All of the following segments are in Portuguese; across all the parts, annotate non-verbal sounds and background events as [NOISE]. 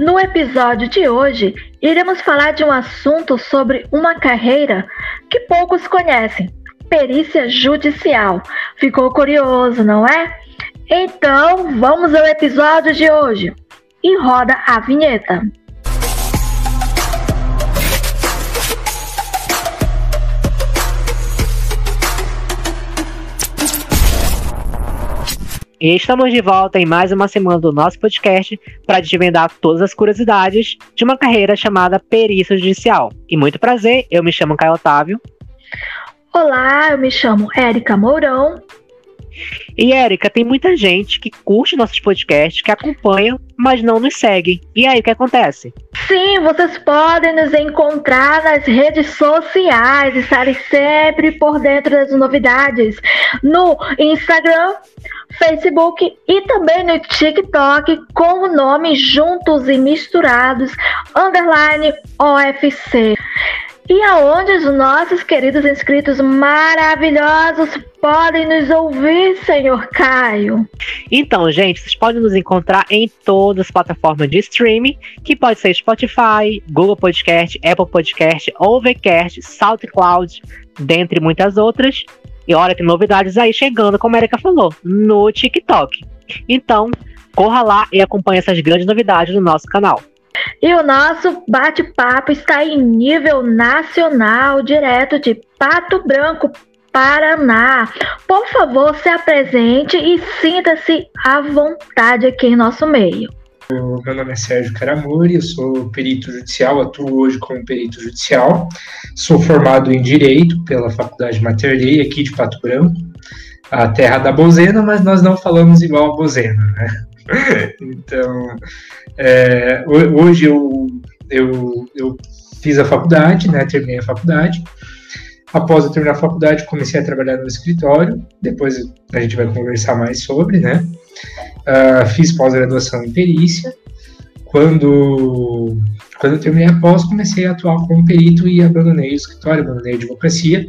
No episódio de hoje, iremos falar de um assunto sobre uma carreira que poucos conhecem: perícia judicial. Ficou curioso, não é? Então, vamos ao episódio de hoje e roda a vinheta. E estamos de volta em mais uma semana do nosso podcast para desvendar todas as curiosidades de uma carreira chamada perícia judicial. E muito prazer, eu me chamo Caio Otávio. Olá, eu me chamo Érica Mourão. E Érica, tem muita gente que curte nossos podcasts, que acompanha, mas não nos segue. E aí, o que acontece? Sim, vocês podem nos encontrar nas redes sociais, estarem sempre por dentro das novidades no Instagram, Facebook e também no TikTok com o nome Juntos e Misturados underline OFC. E aonde os nossos queridos inscritos maravilhosos podem nos ouvir, senhor Caio? Então, gente, vocês podem nos encontrar em todas as plataformas de streaming, que pode ser Spotify, Google Podcast, Apple Podcast, Overcast, SoundCloud, dentre muitas outras. E olha, tem novidades aí chegando, como a Erika falou, no TikTok. Então, corra lá e acompanhe essas grandes novidades do nosso canal. E o nosso bate-papo está em nível nacional, direto de Pato Branco, Paraná. Por favor, se apresente e sinta-se à vontade aqui em nosso meio. Meu nome é Sérgio Caramuri, eu sou perito judicial, atuo hoje como perito judicial. Sou formado em Direito pela Faculdade Mater Dei, aqui de Pato Branco, a terra da Bozena, mas nós não falamos igual a Bozena, né? [LAUGHS] então, é, hoje eu, eu, eu fiz a faculdade, né? Terminei a faculdade. Após eu terminar a faculdade, comecei a trabalhar no escritório. Depois a gente vai conversar mais sobre, né? Uh, fiz pós-graduação em perícia. Quando, quando eu terminei a pós, comecei a atuar como perito e abandonei o escritório, abandonei a advocacia.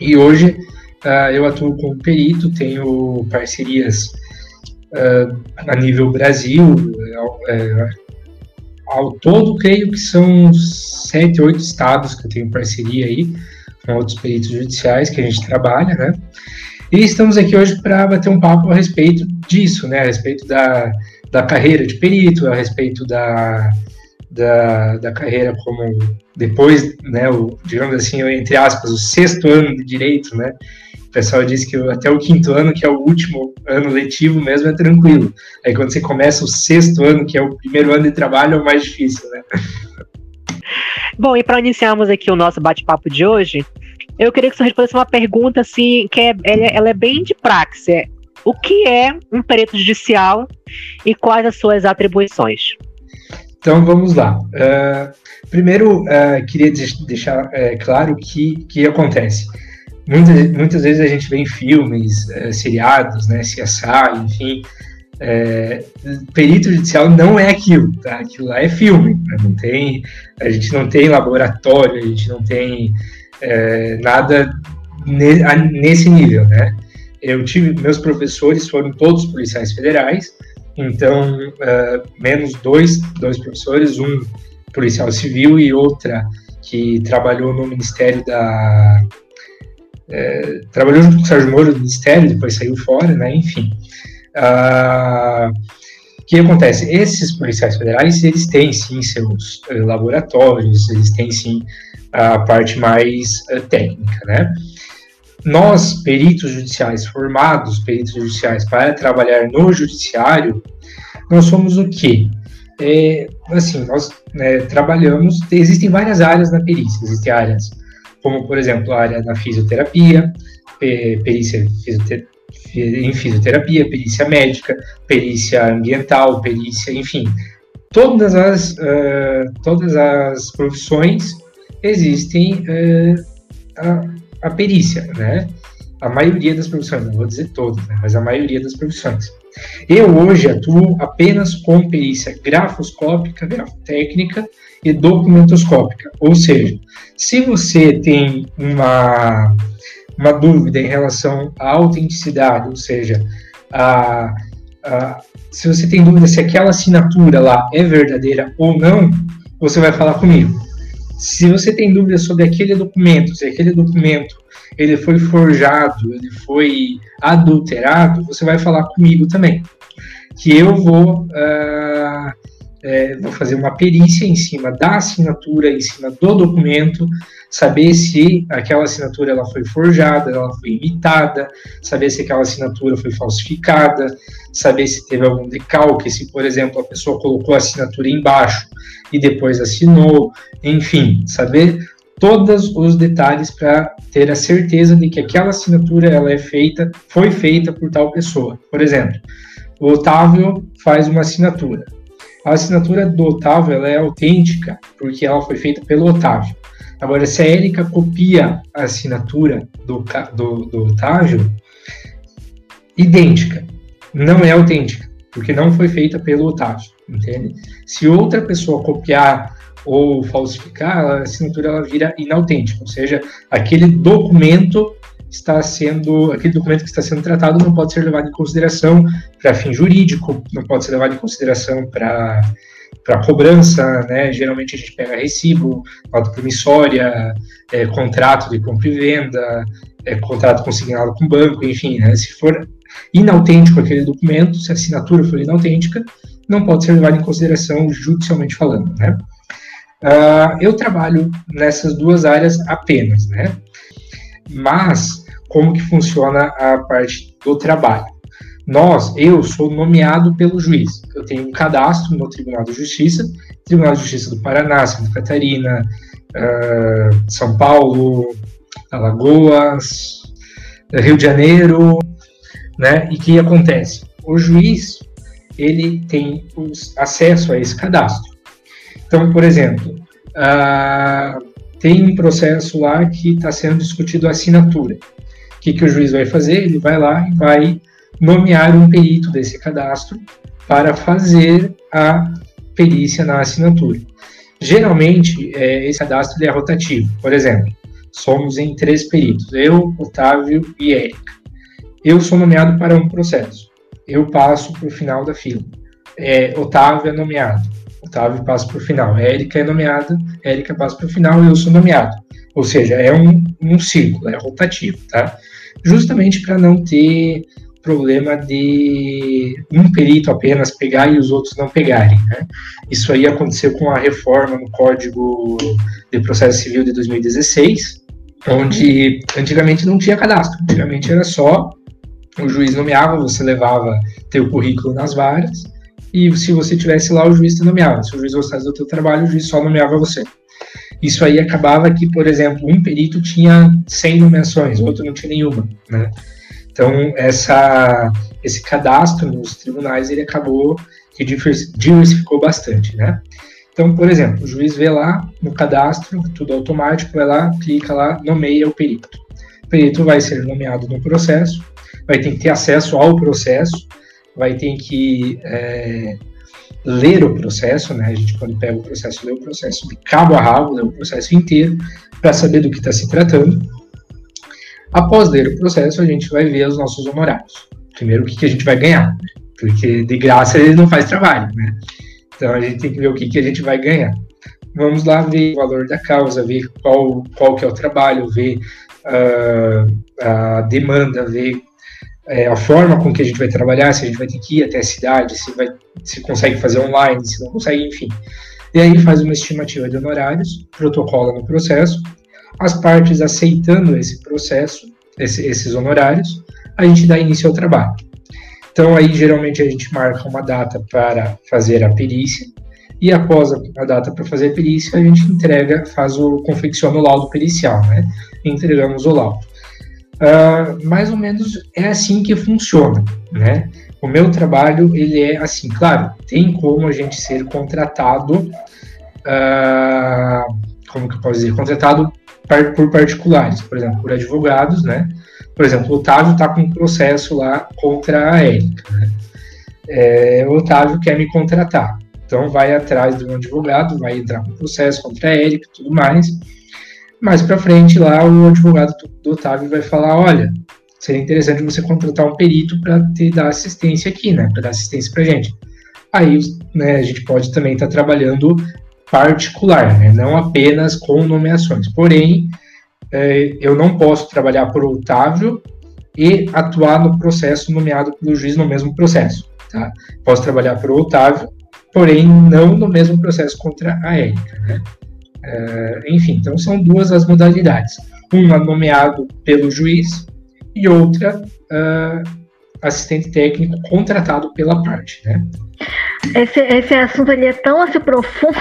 E hoje uh, eu atuo como perito, tenho parcerias uh, a nível Brasil. Uh, ao todo, creio que são sete, oito estados que eu tenho parceria aí com outros peritos judiciais que a gente trabalha, né? E estamos aqui hoje para bater um papo a respeito disso, né? A respeito da, da carreira de perito, a respeito da, da, da carreira como depois, né, o, digamos assim, entre aspas, o sexto ano de direito, né? Pessoal diz que até o quinto ano, que é o último ano letivo mesmo, é tranquilo. Aí quando você começa o sexto ano, que é o primeiro ano de trabalho, é o mais difícil, né? Bom, e para iniciarmos aqui o nosso bate-papo de hoje, eu queria que você respondesse uma pergunta assim, que é, ela, ela é bem de praxe. É, o que é um perito judicial e quais as suas atribuições? Então vamos lá. Uh, primeiro, uh, queria deixar uh, claro o que, que acontece muitas, muitas vezes a gente vê em filmes, é, seriados, né, CSI, enfim, é, perito judicial não é aquilo, tá? Aquilo lá é filme, né? não tem, a gente não tem laboratório, a gente não tem é, nada ne, a, nesse nível, né? Eu tive, meus professores foram todos policiais federais, então, menos dois, dois professores, um policial civil e outra que trabalhou no Ministério da é, trabalhou junto com o Sérgio Moro no Ministério, depois saiu fora, né? Enfim. Ah, o que acontece? Esses policiais federais, eles têm sim seus uh, laboratórios, eles têm sim a parte mais uh, técnica, né? Nós, peritos judiciais formados, peritos judiciais para trabalhar no judiciário, nós somos o quê? É, assim, nós né, trabalhamos, existem várias áreas na perícia, existem áreas como, por exemplo, a área da fisioterapia, perícia em fisioterapia, perícia médica, perícia ambiental, perícia, enfim, todas as, uh, todas as profissões existem uh, a, a, perícia, né? A maioria das profissões, não vou dizer todas, né? mas a maioria das profissões. Eu hoje atuo apenas com perícia grafoscópica, grafotécnica e documentoscópica. Ou seja, se você tem uma, uma dúvida em relação à autenticidade, ou seja, a, uh, se você tem dúvida se aquela assinatura lá é verdadeira ou não, você vai falar comigo. Se você tem dúvida sobre aquele documento, se aquele documento ele foi forjado, ele foi adulterado, você vai falar comigo também. Que eu vou, uh, é, vou fazer uma perícia em cima da assinatura, em cima do documento, saber se aquela assinatura ela foi forjada, ela foi imitada, saber se aquela assinatura foi falsificada, saber se teve algum decalque, se, por exemplo, a pessoa colocou a assinatura embaixo e depois assinou, enfim, saber todos os detalhes para ter a certeza de que aquela assinatura ela é feita, foi feita por tal pessoa. Por exemplo, o Otávio faz uma assinatura. A assinatura do Otávio ela é autêntica porque ela foi feita pelo Otávio. Agora, se a Érica copia a assinatura do, do, do Otávio, idêntica, não é autêntica, porque não foi feita pelo Otávio, entende? Se outra pessoa copiar ou falsificar, a assinatura ela vira inautêntica, ou seja, aquele documento está sendo, aquele documento que está sendo tratado não pode ser levado em consideração para fim jurídico, não pode ser levado em consideração para para cobrança, né? Geralmente a gente pega recibo, nota promissória, é, contrato de compra e venda, é, contrato consignado com banco, enfim, né? Se for inautêntico aquele documento, se a assinatura for inautêntica, não pode ser levado em consideração judicialmente falando, né? Uh, eu trabalho nessas duas áreas apenas, né? Mas como que funciona a parte do trabalho? Nós, eu sou nomeado pelo juiz. Eu tenho um cadastro no Tribunal de Justiça, Tribunal de Justiça do Paraná, Santa Catarina, uh, São Paulo, Alagoas, Rio de Janeiro, né? E que acontece? O juiz ele tem acesso a esse cadastro. Então, por exemplo, uh, tem um processo lá que está sendo discutido a assinatura. O que, que o juiz vai fazer? Ele vai lá e vai nomear um perito desse cadastro para fazer a perícia na assinatura. Geralmente, é, esse cadastro é rotativo. Por exemplo, somos em três peritos, eu, Otávio e Érica. Eu sou nomeado para um processo. Eu passo para o final da fila. É, Otávio é nomeado. Otávio passa para o final. Érica é nomeada, Érica passa para o final e eu sou nomeado. Ou seja, é um, um círculo, é rotativo, tá? Justamente para não ter problema de um perito apenas pegar e os outros não pegarem. Né? Isso aí aconteceu com a reforma no Código de Processo Civil de 2016, onde antigamente não tinha cadastro, antigamente era só o juiz nomeava, você levava teu currículo nas varas, e se você tivesse lá, o juiz te nomeava. Se o juiz gostasse do teu trabalho, o juiz só nomeava você. Isso aí acabava que, por exemplo, um perito tinha 100 nomeações, outro não tinha nenhuma, né? Então, essa, esse cadastro nos tribunais, ele acabou que diversificou bastante, né? Então, por exemplo, o juiz vê lá no cadastro, tudo automático, vai lá, clica lá, nomeia o perito. O perito vai ser nomeado no processo, vai ter que ter acesso ao processo, vai ter que é, ler o processo, né? A gente, quando pega o processo, lê o processo de cabo a rabo, lê o processo inteiro, para saber do que está se tratando. Após ler o processo, a gente vai ver os nossos honorários. Primeiro, o que, que a gente vai ganhar, porque de graça ele não faz trabalho, né? Então a gente tem que ver o que, que a gente vai ganhar. Vamos lá ver o valor da causa, ver qual, qual que é o trabalho, ver uh, a demanda, ver é, a forma com que a gente vai trabalhar, se a gente vai ter que ir até a cidade, se, vai, se consegue fazer online, se não consegue, enfim. E aí faz uma estimativa de honorários, protocola no processo, as partes aceitando esse processo, esse, esses honorários, a gente dá início ao trabalho. Então aí geralmente a gente marca uma data para fazer a perícia, e após a data para fazer a perícia, a gente entrega, faz o confecciona o laudo pericial, né? entregamos o laudo. Uh, mais ou menos é assim que funciona, né? O meu trabalho, ele é assim, claro, tem como a gente ser contratado, uh, como que eu posso dizer, contratado por particulares, por exemplo, por advogados, né? Por exemplo, o Otávio está com um processo lá contra a Érica, né? É, o Otávio quer me contratar, então vai atrás de um advogado, vai entrar com processo contra a Érica e tudo mais, mais para frente lá o advogado do Otávio vai falar, olha, seria interessante você contratar um perito para te dar assistência aqui, né? Para dar assistência para gente. Aí, né, a gente pode também estar tá trabalhando particular, né? Não apenas com nomeações. Porém, é, eu não posso trabalhar por Otávio e atuar no processo nomeado pelo juiz no mesmo processo, tá? Posso trabalhar por Otávio, porém não no mesmo processo contra a Érica, né? É, enfim, então são duas as modalidades. Uma nomeado pelo juiz e outra uh, assistente técnico contratado pela parte, né? Esse, esse assunto ali é tão assim profundo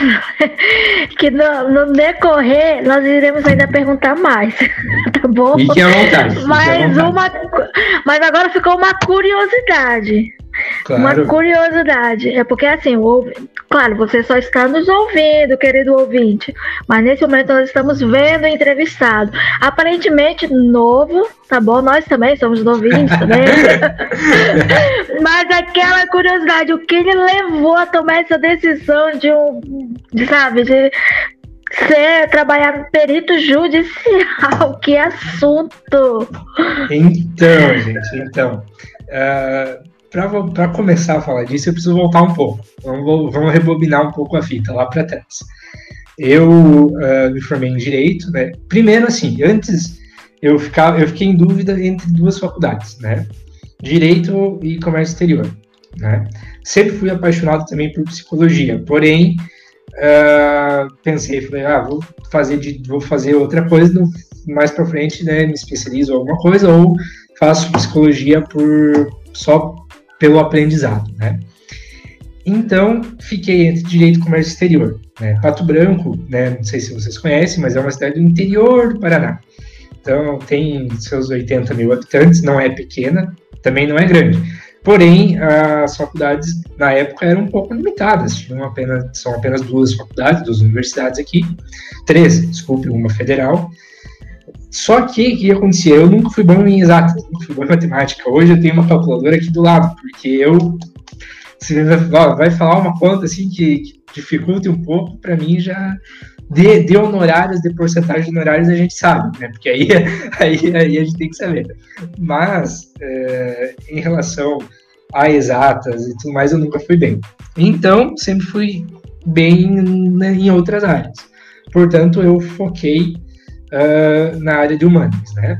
[LAUGHS] que no, no decorrer nós iremos ainda perguntar mais, [LAUGHS] tá bom? Fique à vontade. Mas, uma, mas agora ficou uma curiosidade. Claro. Uma curiosidade. É porque assim, o, claro, você só está nos ouvindo, querido ouvinte. Mas nesse momento nós estamos vendo o entrevistado. Aparentemente novo, tá bom? Nós também somos novinhos, né? [LAUGHS] mas aquela curiosidade, o que ele levou a tomar essa decisão de um, de, sabe, de ser trabalhar no perito judicial, [LAUGHS] que assunto! Então, gente, então. Uh para começar a falar disso, eu preciso voltar um pouco. Vamos, vamos rebobinar um pouco a fita lá para trás. Eu uh, me formei em direito, né? Primeiro, assim, antes eu, ficava, eu fiquei em dúvida entre duas faculdades, né? Direito e comércio exterior, né? Sempre fui apaixonado também por psicologia, porém uh, pensei, falei, ah, vou fazer de, vou fazer outra coisa, no, mais para frente, né? Me especializo em alguma coisa ou faço psicologia por só pelo aprendizado, né? Então, fiquei entre Direito e Comércio Exterior. Né? Pato Branco, né, não sei se vocês conhecem, mas é uma cidade do interior do Paraná. Então, tem seus 80 mil habitantes, não é pequena, também não é grande. Porém, as faculdades na época eram um pouco limitadas, tinham apenas, são apenas duas faculdades, duas universidades aqui, três, desculpe, uma federal, só que o que acontecia? Eu nunca fui bom em exatas, nunca fui bom em matemática. Hoje eu tenho uma calculadora aqui do lado, porque eu. Se vai falar uma conta assim que, que dificulta um pouco, para mim já. De, de honorários, de porcentagem de honorários, a gente sabe, né? Porque aí, [LAUGHS] aí, aí a gente tem que saber. Mas, é, em relação a exatas e tudo mais, eu nunca fui bem. Então, sempre fui bem né, em outras áreas. Portanto, eu foquei uh, na área de humanas, né?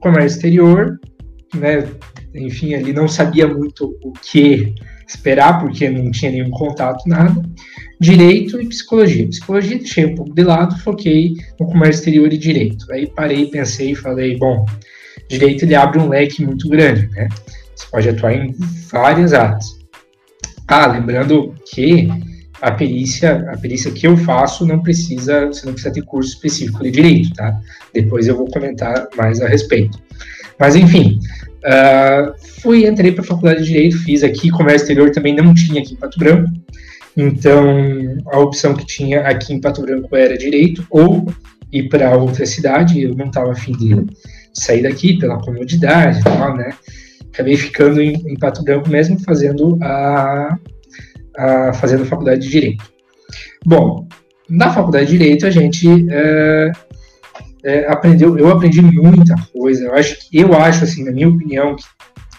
Comércio exterior, né? Enfim, ali não sabia muito o que esperar, porque não tinha nenhum contato, nada. Direito e psicologia. Psicologia deixei um pouco de lado, foquei no comércio exterior e direito. Aí parei, pensei e falei, bom, direito ele abre um leque muito grande, né? Você pode atuar em várias áreas. Ah, lembrando que a perícia, a perícia que eu faço não precisa, você não precisa ter curso específico de direito, tá? Depois eu vou comentar mais a respeito. Mas enfim, uh, fui, entrei para a faculdade de direito, fiz aqui, comércio exterior também não tinha aqui em Pato Branco, então a opção que tinha aqui em Pato Branco era direito ou ir para outra cidade, eu não estava afim de sair daqui pela comodidade e tal, né? Acabei ficando em, em Pato Branco mesmo fazendo a a, fazendo faculdade de Direito. Bom, na faculdade de Direito a gente é, aprendeu, eu aprendi muita coisa. Eu acho, eu acho assim, na minha opinião, que,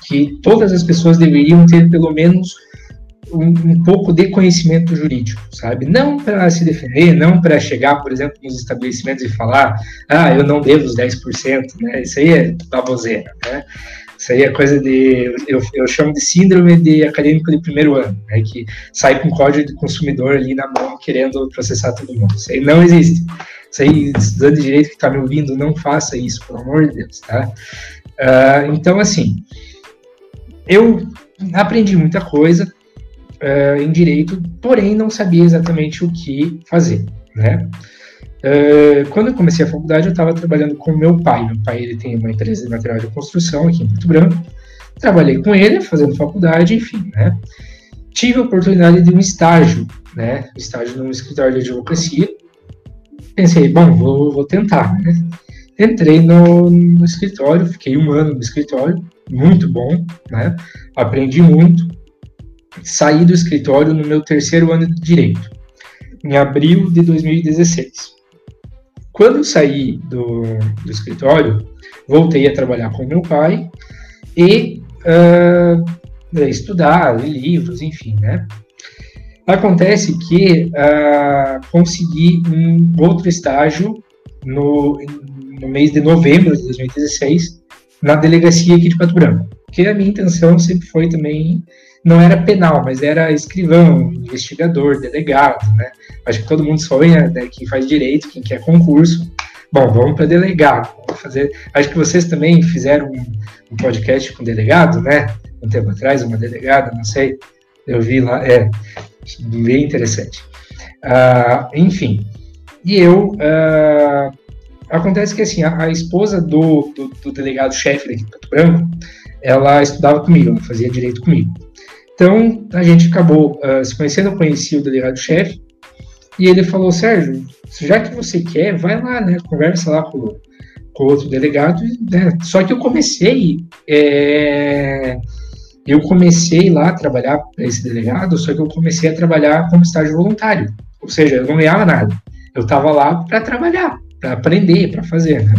que todas as pessoas deveriam ter pelo menos um, um, pouco de conhecimento jurídico, sabe? Não para se defender, não para chegar, por exemplo, nos estabelecimentos e falar, ah, eu não devo os 10%, né? Isso aí é baboseira, né? Isso aí é coisa de. Eu, eu chamo de síndrome de acadêmico de primeiro ano, né, que sai com código de consumidor ali na mão querendo processar todo mundo. Isso aí não existe. Isso aí, estudante de direito que está me ouvindo, não faça isso, pelo amor de Deus, tá? Uh, então, assim, eu aprendi muita coisa uh, em direito, porém não sabia exatamente o que fazer, né? Uh, quando eu comecei a faculdade, eu estava trabalhando com meu pai. Meu pai ele tem uma empresa de material de construção aqui em Porto Branco. Trabalhei com ele, fazendo faculdade, enfim, né? Tive a oportunidade de um estágio, né? Estágio num escritório de advocacia. Pensei, bom, vou, vou tentar, né? Entrei no, no escritório, fiquei um ano no escritório, muito bom, né? Aprendi muito. Saí do escritório no meu terceiro ano de direito, em abril de 2016. Quando eu saí do, do escritório, voltei a trabalhar com meu pai e uh, estudar, ler livros, enfim, né? Acontece que uh, consegui um outro estágio no, no mês de novembro de 2016 na delegacia aqui de Pato Branco. Porque a minha intenção sempre foi também, não era penal, mas era escrivão, investigador, delegado, né? Acho que todo mundo sonha, né, quem faz direito, quem quer concurso. Bom, vamos para delegado. Vamos fazer. Acho que vocês também fizeram um, um podcast com delegado, né? Um tempo atrás, uma delegada, não sei. Eu vi lá, é bem interessante. Uh, enfim, e eu. Uh, acontece que assim, a, a esposa do, do, do delegado-chefe daqui de Pato Branco, ela estudava comigo, ela fazia direito comigo. Então, a gente acabou uh, se conhecendo, eu conheci o delegado-chefe, e ele falou, Sérgio, já que você quer, vai lá, né, conversa lá com, com outro delegado, né? Só que eu comecei é, eu comecei lá a trabalhar para esse delegado, só que eu comecei a trabalhar como estágio voluntário. Ou seja, eu não ganhava nada. Eu estava lá para trabalhar, para aprender, para fazer, né?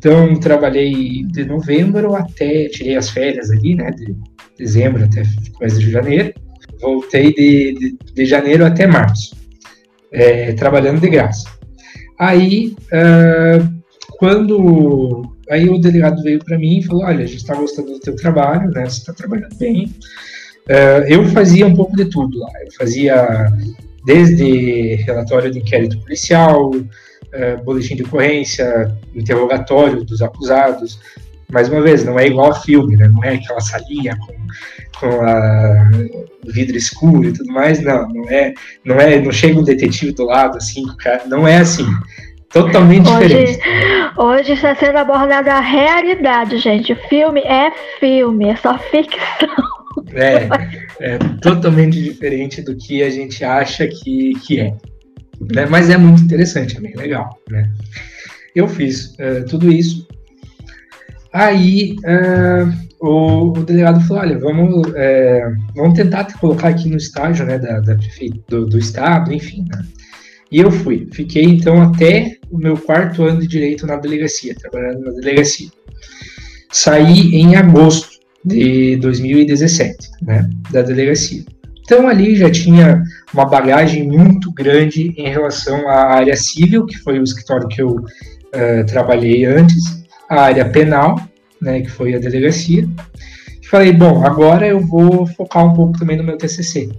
Então, trabalhei de novembro até, tirei as férias ali, né, de dezembro até começo de janeiro. Voltei de, de, de janeiro até março, é, trabalhando de graça. Aí, uh, quando Aí o delegado veio para mim e falou: Olha, a gente está gostando do teu trabalho, né? Você está trabalhando bem. Uh, eu fazia um pouco de tudo lá. Eu fazia desde relatório de inquérito policial, uh, boletim de ocorrência, interrogatório dos acusados. Mais uma vez, não é igual a filme, né? Não é aquela salinha com, com a vidro escuro e tudo mais. Não, não é, não é, não chega um detetive do lado assim, não é assim. Totalmente hoje, diferente. Hoje está sendo abordada a realidade, gente. O filme é filme, é só ficção. É, é totalmente diferente do que a gente acha que, que é. Né? Mas é muito interessante, é bem legal. Né? Eu fiz uh, tudo isso. Aí uh, o, o, delegado falou: olha, vamos, uh, vamos tentar te colocar aqui no estágio né, da, da do, do estado, enfim. Né? E eu fui. Fiquei então até o meu quarto ano de direito na delegacia, trabalhando na delegacia. Saí em agosto de 2017, né, da delegacia. Então ali já tinha uma bagagem muito grande em relação à área civil, que foi o escritório que eu uh, trabalhei antes, a área penal, né, que foi a delegacia. E falei, bom, agora eu vou focar um pouco também no meu TCC,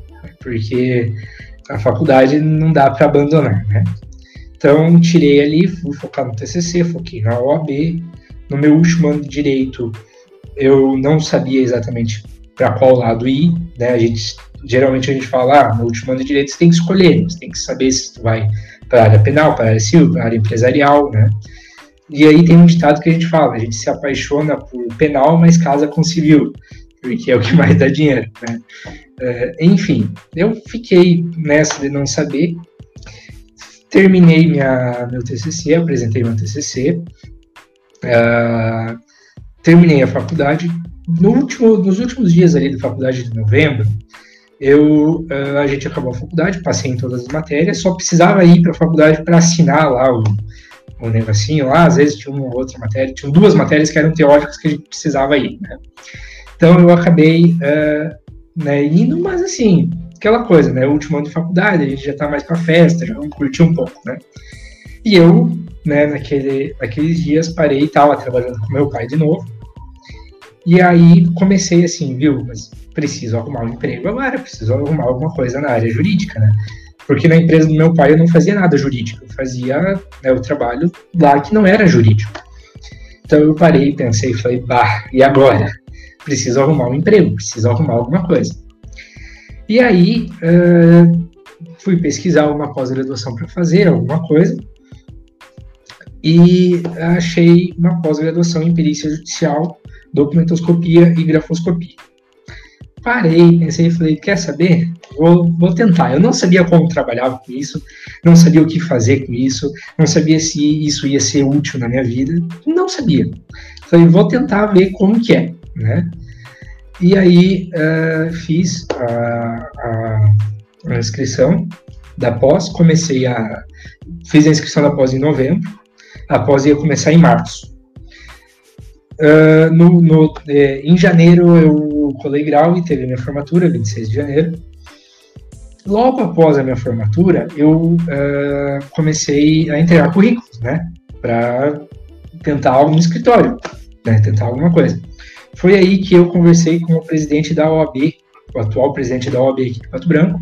porque a faculdade não dá para abandonar, né? Então, tirei ali, fui focar no TCC, foquei na OAB. No meu último ano de direito, eu não sabia exatamente para qual lado ir, né? A gente geralmente a gente fala, ah, no último ano de direito você tem que escolher, você tem que saber se tu vai para a área penal, para a área civil, para a área empresarial, né? E aí tem um ditado que a gente fala, a gente se apaixona por penal, mas casa com civil, porque é o que mais dá dinheiro, né? Uh, enfim, eu fiquei nessa de não saber. Terminei minha, meu TCC, apresentei meu TCC, uh, ah, terminei a faculdade. No último, nos últimos dias ali da faculdade de novembro, eu, uh, a gente acabou a faculdade, passei em todas as matérias, só precisava ir para a faculdade para assinar lá o, o negocinho lá, às vezes tinha uma outra matéria, tinham duas matérias que eram teóricas que a gente precisava ir, né? Então eu acabei uh, né, indo, mas assim, aquela coisa, né? O último ano de faculdade, a gente já tá mais pra festa, já vamos curtir um pouco, né? E eu, né, naquele, naqueles dias parei e tava trabalhando com meu pai de novo. E aí comecei assim, viu, mas preciso arrumar um emprego agora, preciso arrumar alguma coisa na área jurídica, né? Porque na empresa do meu pai eu não fazia nada jurídico, eu fazia né, o trabalho lá que não era jurídico. Então eu parei, pensei e falei, bah, e agora? preciso arrumar um emprego, preciso arrumar alguma coisa. E aí uh, fui pesquisar uma pós-graduação para fazer alguma coisa e achei uma pós-graduação em perícia judicial, documentoscopia e grafoscopia. Parei, pensei e falei, quer saber? Vou, vou tentar. Eu não sabia como trabalhava com isso, não sabia o que fazer com isso, não sabia se isso ia ser útil na minha vida, não sabia. Falei, vou tentar ver como que é né? E aí uh, fiz a, a, a, inscrição da pós, comecei a. Fiz a inscrição da pós em novembro, a pós ia começar em março. Uh, no, no, eh, em janeiro eu colei grau e teve minha formatura, 26 de janeiro. Logo após a minha formatura, eu uh, comecei a entregar currículos, né? Para tentar algo no escritório, né? Tentar alguma coisa. Foi aí que eu conversei com o presidente da OAB, o atual presidente da OAB aqui de Pato Branco,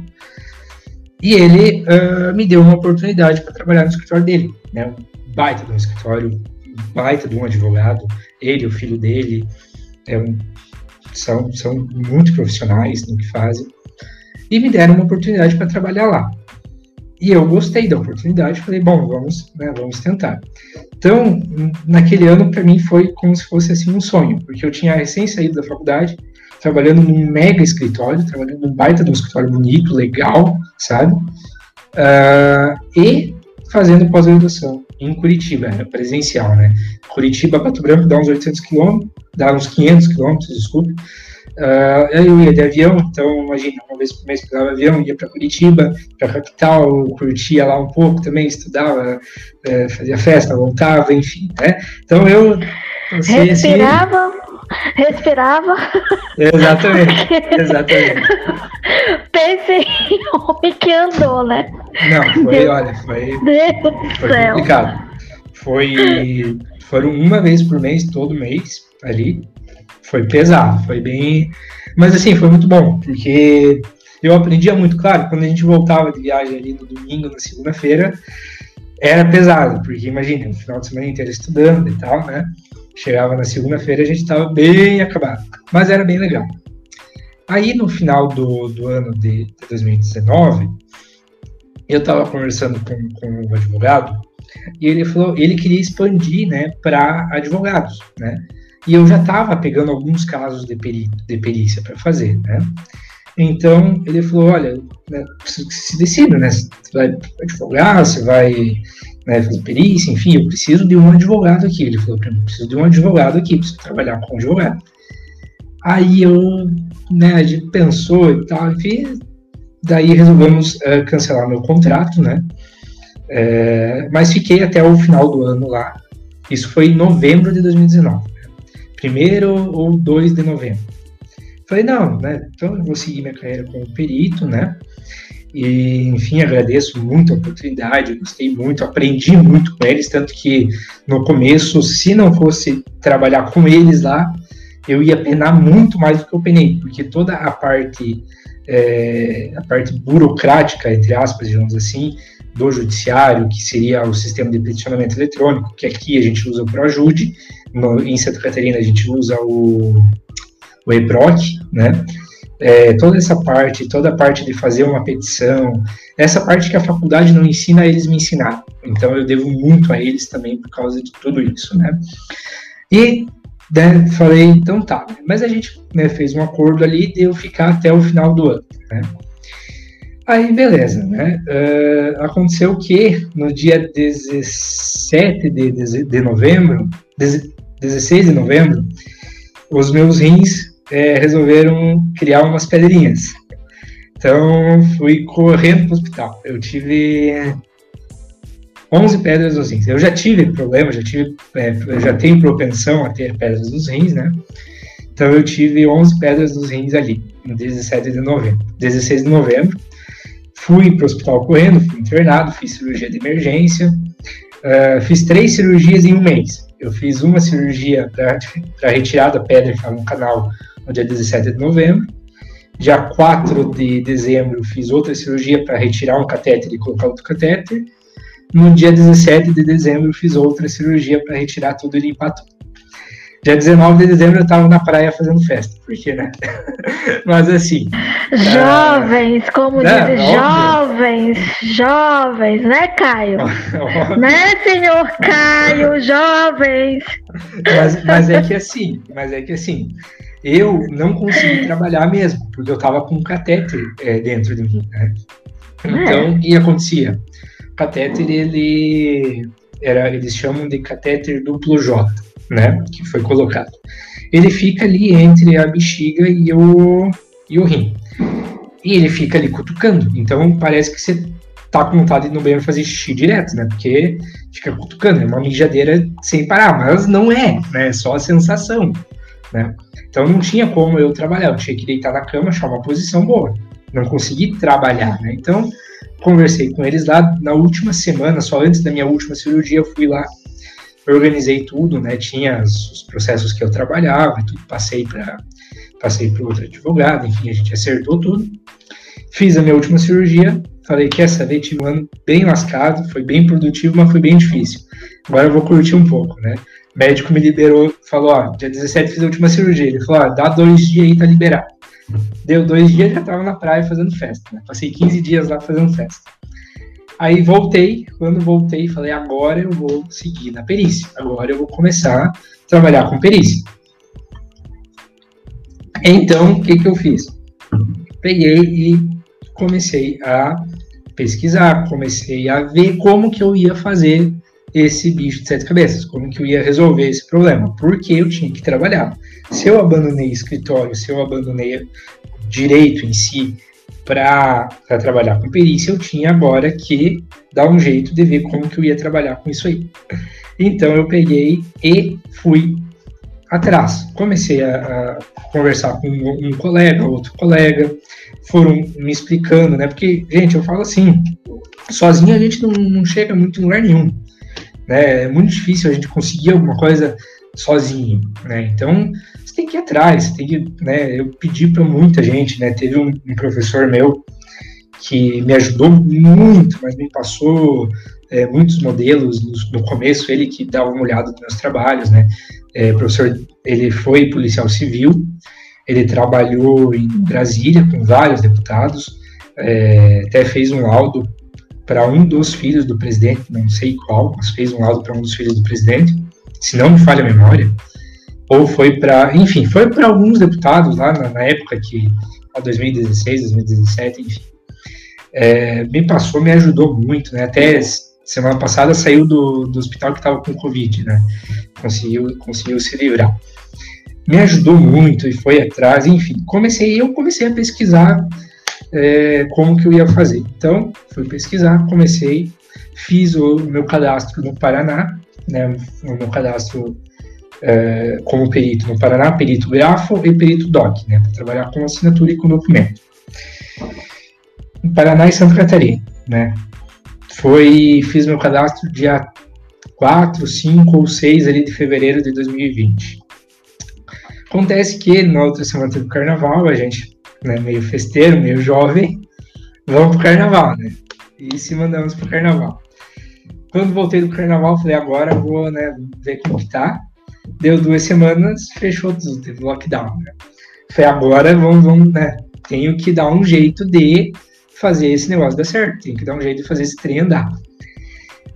e ele uh, me deu uma oportunidade para trabalhar no escritório dele, né? Um baita de um escritório, um baita de um advogado, ele, o filho dele, é um, são, são muito profissionais no que fazem, e me deram uma oportunidade para trabalhar lá. E eu gostei da oportunidade, falei, bom, vamos, né, vamos tentar. Então, naquele ano, para mim, foi como se fosse assim um sonho, porque eu tinha recém saído da faculdade, trabalhando num mega escritório, trabalhando num baita de um escritório bonito, legal, sabe? Uh, e fazendo pós-graduação em Curitiba, era presencial, né? Curitiba, Pato Branco dá uns 800 quilômetros, dá uns 500 quilômetros, desculpe. Uh, eu ia de avião, então imagina, uma vez por mês pegava avião, ia para Curitiba, para a capital, curtia lá um pouco também, estudava, uh, fazia festa, voltava, enfim, né? Então eu. Respirava, assim, respirava. Exatamente, [LAUGHS] exatamente. Pense em homem que andou, né? Não, foi, Deus, olha, foi, Deus foi céu. complicado. Foi, foram uma vez por mês, todo mês, ali. Foi pesado, foi bem. Mas assim, foi muito bom, porque eu aprendia muito, claro, quando a gente voltava de viagem ali no domingo, na segunda-feira, era pesado, porque imagina, no final de semana inteiro estudando e tal, né? Chegava na segunda-feira, a gente estava bem acabado, mas era bem legal. Aí, no final do, do ano de, de 2019, eu estava conversando com, com o advogado e ele falou, ele queria expandir, né, para advogados, né? E eu já estava pegando alguns casos de, peri, de perícia para fazer, né? Então ele falou, olha, né, se decida, né? Você vai advogar, você vai né, fazer perícia, enfim, eu preciso de um advogado aqui. Ele falou para mim, preciso de um advogado aqui, preciso trabalhar com um advogado. Aí eu, né, a gente pensou e tal, enfim, daí resolvemos uh, cancelar meu contrato, né? É, mas fiquei até o final do ano lá. Isso foi em novembro de 2019. Né? Primeiro ou 2 de novembro. Falei, não, né? Então eu vou seguir minha carreira como perito, né? E, enfim, agradeço muito a oportunidade, gostei muito, aprendi muito com eles, tanto que no começo, se não fosse trabalhar com eles lá, eu ia penar muito mais do que eu penei, porque toda a parte, é, a parte burocrática, entre aspas, digamos assim, do judiciário, que seria o sistema de peticionamento eletrônico, que aqui a gente usa o ProAjude, no, em Santa Catarina a gente usa o, o EPROC, né? É, toda essa parte, toda a parte de fazer uma petição, essa parte que a faculdade não ensina, eles me ensinaram. Então eu devo muito a eles também por causa de tudo isso, né? E né, falei, então tá. Mas a gente né, fez um acordo ali de eu ficar até o final do ano, né? Aí, beleza, né? Uh, aconteceu que no dia 17 de, de, de novembro, 16 de novembro, os meus rins é, resolveram criar umas pedrinhas. Então, fui correndo para o hospital. Eu tive 11 pedras nos rins. Eu já tive problema, já tive, é, já tenho propensão a ter pedras nos rins, né? Então, eu tive 11 pedras nos rins ali, no 17 de novembro. 16 de novembro, fui para o hospital correndo, fui internado, fiz cirurgia de emergência, uh, fiz três cirurgias em um mês. Eu fiz uma cirurgia para retirar da pedra que estava no canal no dia 17 de novembro. Dia 4 de dezembro, fiz outra cirurgia para retirar um catéter e colocar outro catéter. No dia 17 de dezembro, fiz outra cirurgia para retirar tudo e limpar tudo. Dia 19 de dezembro eu estava na praia fazendo festa, porque, né? [LAUGHS] Mas assim. Jovens, uh, como né, dizem, jovens, jovens, né, Caio? [LAUGHS] né, senhor Caio, jovens. Mas, mas é que assim, mas é que assim, eu não consegui trabalhar mesmo, porque eu estava com um catéter é, dentro de mim, né? Então, é. o que acontecia? Catéter, ele era, eles chamam de catéter duplo J né, que foi colocado. Ele fica ali entre a bexiga e o, e o rim. E ele fica ali cutucando. Então parece que você tá com vontade de no banheiro fazer xixi direto, né? Porque fica cutucando, é uma mijadeira sem parar, mas não é, né? É só a sensação, né? Então não tinha como eu trabalhar, eu tinha que deitar na cama, achar uma posição boa. Não consegui trabalhar, né? Então conversei com eles lá na última semana, só antes da minha última cirurgia, eu fui lá, organizei tudo, né? Tinha os processos que eu trabalhava, tudo passei para passei para outro advogado, enfim, a gente acertou tudo. Fiz a minha última cirurgia, falei, quer saber, tive um ano bem lascado, foi bem produtivo, mas foi bem difícil. Agora eu vou curtir um pouco, né? Médico me liberou, falou, ó, dia 17 fiz a última cirurgia. Ele falou, ó, dá dois dias aí, tá liberado. Deu dois dias, já tava na praia fazendo festa, né? Passei 15 dias lá fazendo festa. Aí voltei, quando voltei, falei, agora eu vou seguir na perícia. Agora eu vou começar a trabalhar com perícia. Então, o que que eu fiz? Peguei e comecei a pesquisar, comecei a ver como que eu ia fazer esse bicho de sete cabeças, como que eu ia resolver esse problema, porque eu tinha que trabalhar. Se eu abandonei escritório, se eu abandonei direito em si para trabalhar com perícia, eu tinha agora que dar um jeito de ver como que eu ia trabalhar com isso aí. Então eu peguei e fui atrás. Comecei a, a conversar com um, um, colega, outro colega, foram me explicando, né? Porque, gente, eu falo assim, sozinho a gente não, não chega muito em lugar nenhum. Né? É muito difícil a gente conseguir alguma coisa sozinho, né? Então, você tem que ir atrás, você tem que, né? Eu pedi para muita gente, né? Teve um, um, professor meu que me ajudou muito, mas me passou é, muitos modelos no, no, começo, ele que dava uma olhada nos meus trabalhos, né? É, professor, ele foi policial civil, ele trabalhou em Brasília com vários deputados, é, até fez um laudo para um dos filhos do presidente, não sei qual, mas fez um laudo para um dos filhos do presidente, se não me falha a memória, ou foi para, enfim, foi para alguns deputados lá na, na época que, 2016, 2017, enfim. É, me passou, me ajudou muito, né? Até semana passada saiu do, do hospital que estava com Covid, né? Conseguiu, conseguiu se livrar. Me ajudou muito e foi atrás, enfim. Comecei, eu comecei a pesquisar é, como que eu ia fazer. Então, fui pesquisar, comecei, fiz o meu cadastro no Paraná, né? O meu cadastro é, como perito no Paraná, perito grafo e perito doc, né? Para trabalhar com assinatura e com documento. No Paraná e Santa Catarina, né? Foi, fiz meu cadastro dia 4, 5 ou 6 ali de fevereiro de 2020. Acontece que na outra semana teve o carnaval, a gente, né, meio festeiro, meio jovem, vamos pro carnaval, né? E se mandamos pro carnaval. Quando voltei do carnaval, falei, agora vou, né, ver como que tá. Deu duas semanas, fechou tudo, teve lockdown, né? Falei, agora vamos, vamos, né? Tenho que dar um jeito de fazer esse negócio dar certo, tem que dar um jeito de fazer esse trem andar,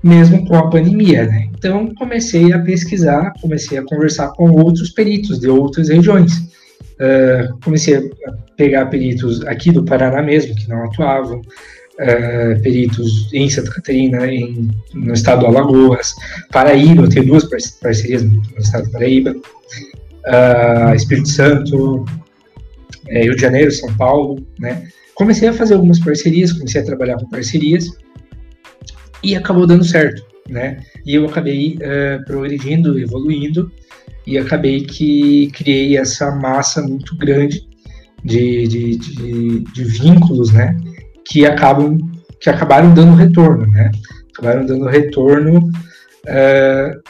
mesmo com a pandemia, né? Então comecei a pesquisar, comecei a conversar com outros peritos de outras regiões. Uh, comecei a pegar peritos aqui do Paraná mesmo, que não atuavam, uh, peritos em Santa Catarina, em, no estado do Alagoas, Paraíba, eu tenho duas parcerias no estado do Paraíba, uh, Espírito Santo, eh, Rio de Janeiro, São Paulo, né? comecei a fazer algumas parcerias, comecei a trabalhar com parcerias e acabou dando certo, né? E eu acabei progredindo, evoluindo e acabei que criei essa massa muito grande de, de, de, de vínculos, né? Que acabam que acabaram dando retorno, né? Acabaram dando retorno uh,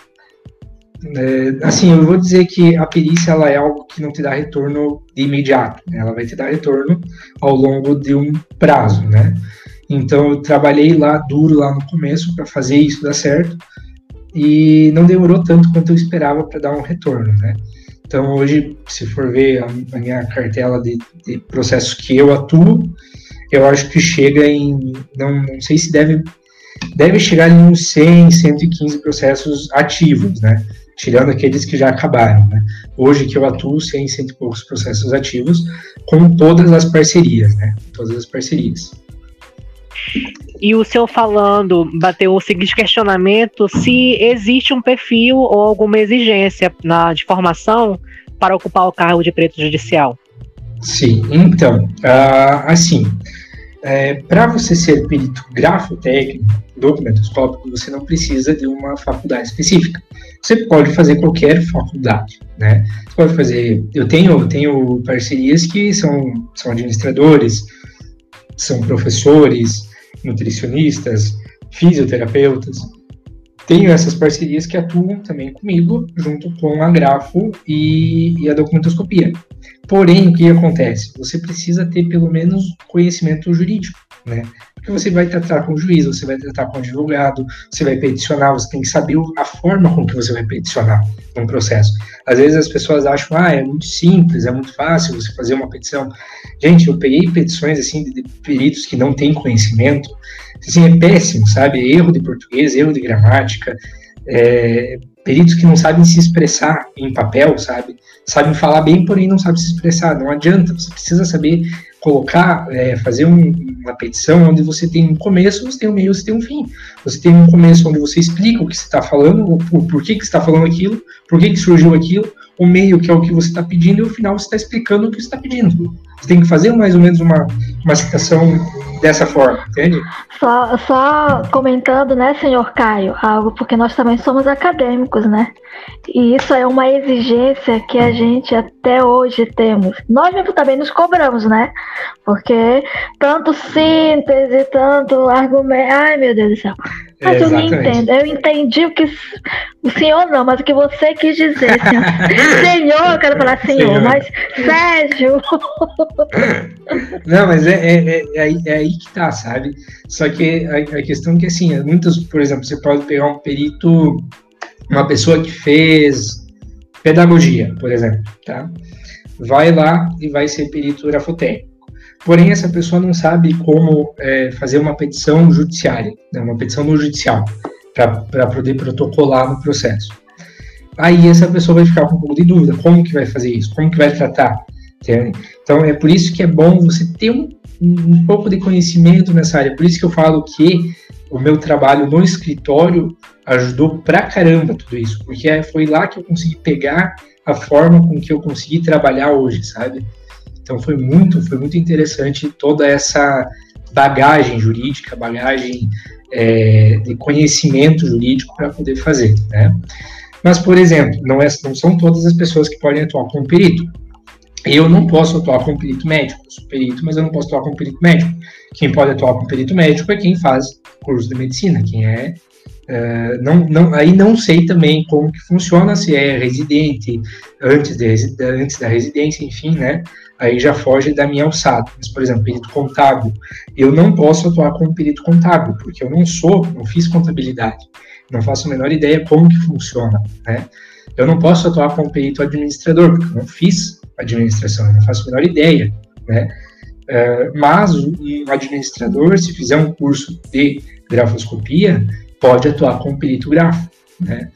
é, assim, eu vou dizer que a perícia ela é algo que não te dá retorno de imediato, né? ela vai te dar retorno ao longo de um prazo, né? Então eu trabalhei lá duro lá no começo para fazer isso dar certo e não demorou tanto quanto eu esperava para dar um retorno, né? Então hoje, se for ver a, minha cartela de, de, processos que eu atuo, eu acho que chega em, não, não sei se deve, deve chegar em uns 100, 115 processos ativos, né? tirando aqueles que já acabaram. Né? Hoje que eu atuo, sem cento e poucos processos ativos, com todas as parcerias, né? Todas as parcerias. E o senhor falando, bateu o seguinte questionamento: se existe um perfil ou alguma exigência na, de formação para ocupar o cargo de preto judicial? Sim, então, uh, assim, é, para você ser perito grafotécnico, documentoscópico, você não precisa de uma faculdade específica. Você pode fazer qualquer faculdade, né? Você pode fazer. Eu tenho, eu tenho parcerias que são, são administradores, são professores, nutricionistas, fisioterapeutas. Tenho essas parcerias que atuam também comigo, junto com a grafo e, e a documentoscopia. Porém, o que acontece? Você precisa ter pelo menos conhecimento jurídico, né? Porque você vai tratar com o juiz, você vai tratar com o advogado, você vai peticionar, você tem que saber a forma com que você vai peticionar num processo. Às vezes as pessoas acham, ah, é muito simples, é muito fácil você fazer uma petição. Gente, eu peguei petições assim de, peritos que não têm conhecimento, assim, é péssimo, sabe? Erro de português, erro de gramática, é, peritos que não sabem se expressar em papel, sabe? Sabem falar bem, porém não sabem se expressar. Não adianta, você precisa saber colocar, é, fazer um, uma petição onde você tem um começo, você tem um meio, você tem um fim. Você tem um começo onde você explica o que você está falando, o, o porquê que você está falando aquilo, por que surgiu aquilo, o meio que é o que você está pedindo e o final você está explicando o que você está pedindo. Você tem que fazer mais ou menos uma, uma citação dessa forma, entende? Só, só comentando, né, senhor Caio, algo, porque nós também somos acadêmicos, né? E isso é uma exigência que a gente até hoje temos. Nós mesmo também nos cobramos, né? Porque tanto síntese, tanto argumento. Ai, meu Deus do céu. Mas é, eu não entendo. Eu entendi o que o senhor não, mas o que você quis dizer, senhor. [LAUGHS] senhor, eu quero falar senhor, senhor. mas Sérgio. [LAUGHS] Não, mas é, é, é, é, aí, é que tá, sabe? Só que a, a questão é que assim, muitos, por exemplo, você pode pegar um perito, uma pessoa que fez pedagogia, por exemplo, tá? Vai lá e vai ser perito grafotécnico. Porém, essa pessoa não sabe como é, fazer uma petição judiciária, né, uma petição no judicial, para poder protocolar no processo. Aí essa pessoa vai ficar com um pouco de dúvida, como que vai fazer isso, como que vai tratar. Entende? Então é por isso que é bom você ter um, um pouco de conhecimento nessa área. Por isso que eu falo que o meu trabalho no escritório ajudou pra caramba tudo isso, porque foi lá que eu consegui pegar a forma com que eu consegui trabalhar hoje, sabe? Então foi muito, foi muito interessante toda essa bagagem jurídica, bagagem é, de conhecimento jurídico para poder fazer, né? Mas, por exemplo, não, é, não são todas as pessoas que podem atuar como perito. Eu não posso atuar como perito médico, sou perito, mas eu não posso atuar como perito médico. Quem pode atuar como perito médico é quem faz curso de medicina, quem é Uh, não, não, aí não sei também como que funciona, se é residente, antes, de, antes da residência, enfim, né? Aí já foge da minha alçada. Mas, por exemplo, perito contábil, eu não posso atuar como perito contábil, porque eu não sou, não fiz contabilidade, não faço a menor ideia como que funciona, né? Eu não posso atuar como perito administrador, porque eu não fiz administração, eu não faço a menor ideia, né? Uh, mas um administrador, se fizer um curso de grafoscopia, pode atuar como perito grafo. Né?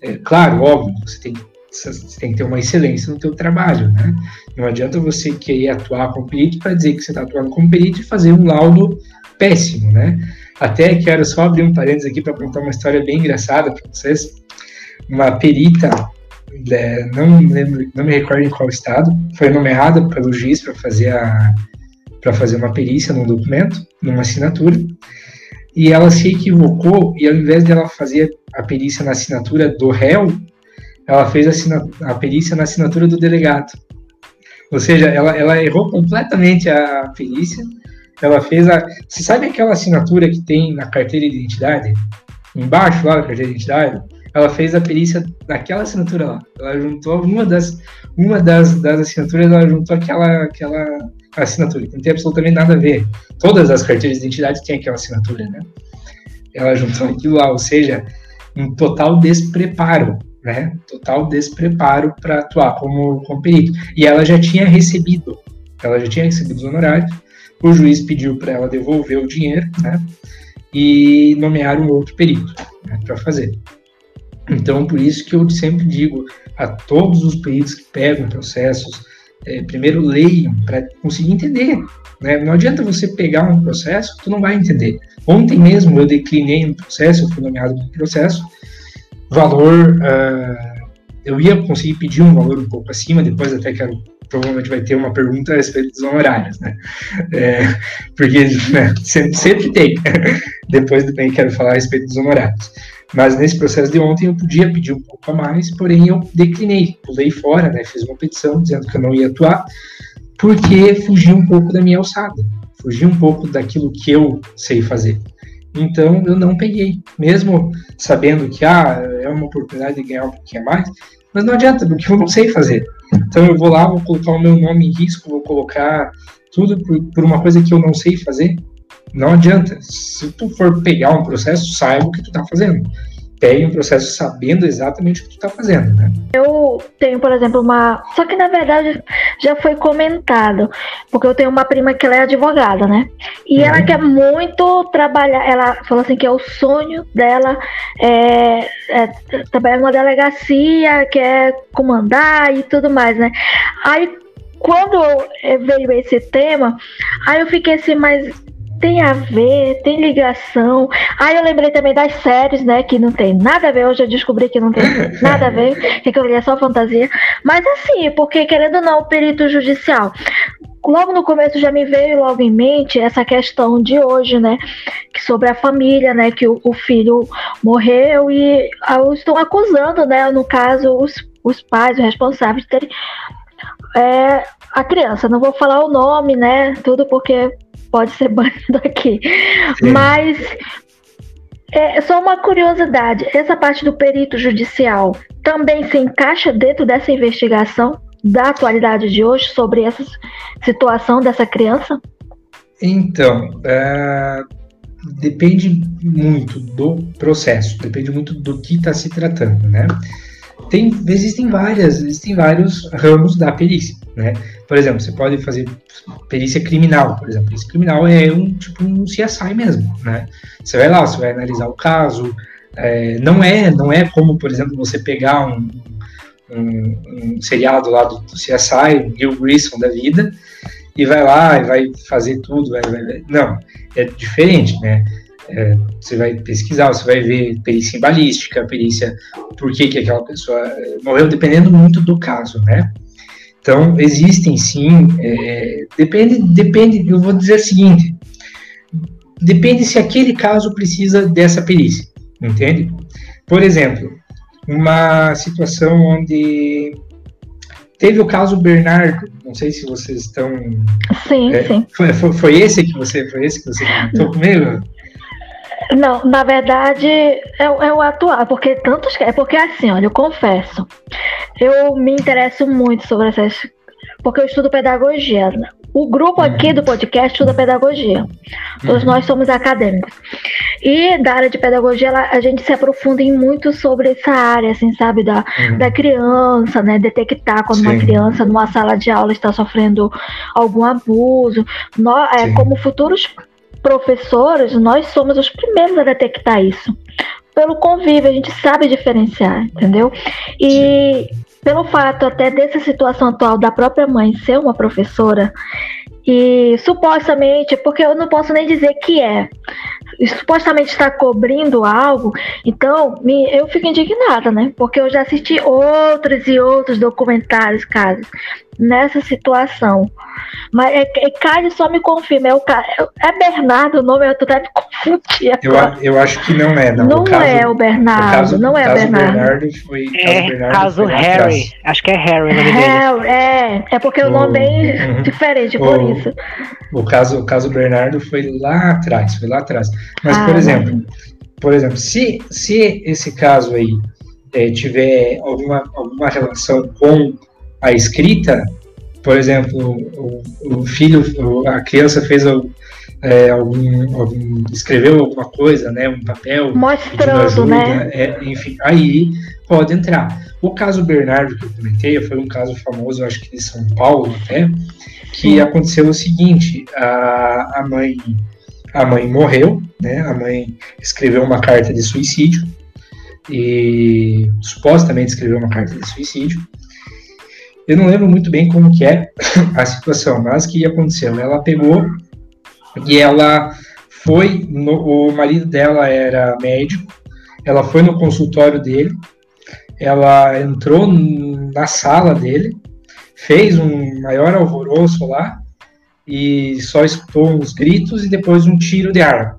É, claro, óbvio, você tem, você tem que ter uma excelência no seu trabalho. Né? Não adianta você querer atuar como perito para dizer que você está atuando como perito e fazer um laudo péssimo. Né? Até quero só abrir um parênteses aqui para contar uma história bem engraçada para vocês. Uma perita, é, não, lembro, não me recordo em qual estado, foi nomeada pelo juiz para fazer a para fazer uma perícia num documento, numa assinatura, e ela se equivocou e ao invés de ela fazer a perícia na assinatura do réu, ela fez a, a perícia na assinatura do delegado. Ou seja, ela, ela errou completamente a perícia. Ela fez a. Você sabe aquela assinatura que tem na carteira de identidade? Embaixo lá da carteira de identidade? Ela fez a perícia naquela assinatura lá. Ela juntou uma das, uma das, das assinaturas, ela juntou aquela, aquela assinatura, não tem absolutamente nada a ver. Todas as carteiras de identidade têm aquela assinatura, né? Ela juntou aquilo lá, ou seja, um total despreparo, né? Total despreparo para atuar como, como perito. E ela já tinha recebido, ela já tinha recebido os honorários, o juiz pediu para ela devolver o dinheiro, né? E nomear um outro perito né, para fazer. Então, por isso que eu sempre digo a todos os peritos que pegam processos, é, primeiro leiam para conseguir entender. Né? Não adianta você pegar um processo, tu não vai entender. Ontem mesmo eu declinei um processo, eu fui nomeado no processo, valor, uh, eu ia conseguir pedir um valor um pouco acima, depois até quero provavelmente vai ter uma pergunta a respeito dos honorários, né? É, porque né, sempre, sempre tem. [LAUGHS] Depois também quero falar a respeito dos honorários. Mas nesse processo de ontem eu podia pedir um pouco a mais, porém eu declinei, pulei fora, né? Fiz uma petição dizendo que eu não ia atuar, porque fugi um pouco da minha alçada, fugi um pouco daquilo que eu sei fazer. Então eu não peguei, mesmo sabendo que ah, é uma oportunidade de ganhar um pouquinho mais, mas não adianta, porque eu não sei fazer. Então eu vou lá, vou colocar o meu nome em risco, vou colocar tudo por, por uma coisa que eu não sei fazer. Não adianta. Se tu for pegar um processo, saiba o que tu tá fazendo pegue um processo sabendo exatamente o que tu está fazendo, né? Eu tenho, por exemplo, uma. Só que na verdade já foi comentado, porque eu tenho uma prima que ela é advogada, né? E uhum. ela quer muito trabalhar. Ela falou assim que é o sonho dela é, é trabalhar numa delegacia, quer comandar e tudo mais, né? Aí quando veio esse tema, aí eu fiquei assim, mas tem a ver, tem ligação. Aí eu lembrei também das séries, né? Que não tem nada a ver. Hoje eu descobri que não tem [LAUGHS] nada a ver, que aquilo ali é só fantasia. Mas assim, porque querendo ou não, o perito judicial. Logo no começo já me veio logo em mente essa questão de hoje, né? Que sobre a família, né? Que o, o filho morreu e estão acusando, né? No caso, os, os pais, os responsáveis de terem é, a criança. Não vou falar o nome, né? Tudo porque pode ser banido [LAUGHS] aqui. Sim. Mas é só uma curiosidade: essa parte do perito judicial também se encaixa dentro dessa investigação da atualidade de hoje sobre essa situação dessa criança? Então, é, depende muito do processo, depende muito do que está se tratando, né? Tem, existem várias, existem vários ramos da perícia, né? Por exemplo, você pode fazer perícia criminal, por exemplo. Perícia criminal é um tipo um CSI mesmo, né? Você vai lá, você vai analisar o caso. É, não é, não é como, por exemplo, você pegar um, um, um seriado lá do, do CSI, o Gil Grissom da vida, e vai lá e vai fazer tudo. Vai, vai, não, é diferente, né? É, você vai pesquisar, você vai ver perícia em balística, perícia por que, que aquela pessoa morreu, dependendo muito do caso, né? Então, existem sim, é, depende, depende, eu vou dizer o seguinte, depende se aquele caso precisa dessa perícia, entende? Por exemplo, uma situação onde teve o caso Bernardo, não sei se vocês estão. Sim, é, sim. Foi, foi, foi, esse que você, foi esse que você comentou comigo? Não, na verdade é, é, o atual, porque tantos. É porque assim, olha, eu confesso, eu me interesso muito sobre essas. Porque eu estudo pedagogia. O grupo aqui do podcast estuda pedagogia. Todos uhum. nós somos acadêmicos. E da área de pedagogia, a gente se aprofunda em muito sobre essa área, assim, sabe? Da, uhum. da criança, né? Detectar quando Sim. uma criança numa sala de aula está sofrendo algum abuso. Nós, é, como futuros professores, nós somos os primeiros a detectar isso. Pelo convívio, a gente sabe diferenciar, entendeu? E pelo fato até dessa situação atual da própria mãe ser uma professora, e supostamente, porque eu não posso nem dizer que é, supostamente está cobrindo algo, então me, eu fico indignada, né? Porque eu já assisti outros e outros documentários, casos, nessa situação. Mas é, é Cádio só me confirma, é, o, é Bernardo o nome, eu tô até [LAUGHS] me confundindo. Eu, eu acho que não é, não. Não o caso, é o Bernardo, caso, não é o Bernardo. Bernardo foi, é, caso, Bernardo caso Harry, atrás. acho que é Harry o nome Harry, dele. É, é porque o, o nome é uhum. diferente, por o, isso. O caso, o caso Bernardo foi lá atrás, foi lá atrás. Mas, ah, por exemplo, por exemplo, se, se esse caso aí é, tiver alguma, alguma relação com a escrita, por exemplo, o, o filho, a criança fez é, algum, algum, escreveu alguma coisa, né, um papel, mostrando, ajuda, né? É, enfim, aí pode entrar. O caso Bernardo que eu comentei foi um caso famoso, acho que de São Paulo até, que aconteceu o seguinte: a, a mãe a mãe morreu, né? A mãe escreveu uma carta de suicídio e supostamente escreveu uma carta de suicídio eu não lembro muito bem como que é [LAUGHS] a situação, mas o que aconteceu? Ela pegou e ela foi, no, o marido dela era médico, ela foi no consultório dele, ela entrou na sala dele, fez um maior alvoroço lá e só escutou uns gritos e depois um tiro de arma.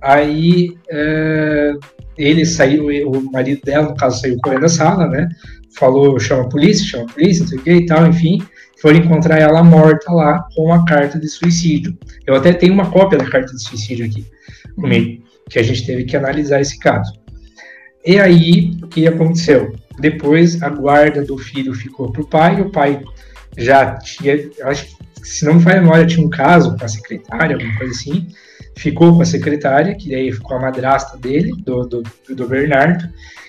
Aí é, ele saiu, o marido dela, no caso, saiu correndo da sala, né? Falou, chama a polícia, chama a polícia, não sei o que e tal, enfim. Foram encontrar ela morta lá com a carta de suicídio. Eu até tenho uma cópia da carta de suicídio aqui comigo, que a gente teve que analisar esse caso. E aí, o que aconteceu? Depois, a guarda do filho ficou para o pai, o pai já tinha, acho que, se não me falha a memória, tinha um caso com a secretária, alguma coisa assim, ficou com a secretária, que daí ficou a madrasta dele, do, do, do Bernardo,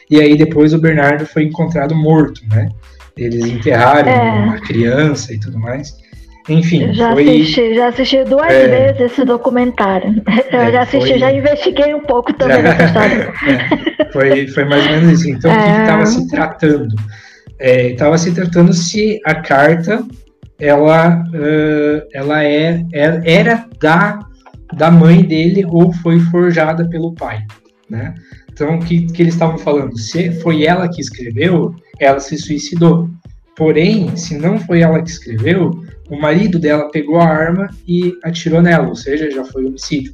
e aí depois o Bernardo foi encontrado morto, né? Eles enterraram é. a criança e tudo mais. Enfim, já foi... assisti, já assisti duas é... vezes esse documentário. [LAUGHS] Eu é, já assisti, foi... já investiguei um pouco também nessa história. [LAUGHS] É, foi, foi mais ou menos isso. Então, o que estava é. se tratando? Estava se tratando se a carta ela, uh, ela é, era da da mãe dele ou foi forjada pelo pai, né? Então, o que, que eles estavam falando? Se foi ela que escreveu, ela se suicidou. Porém, se não foi ela que escreveu, o marido dela pegou a arma e atirou nela, ou seja, já foi homicídio.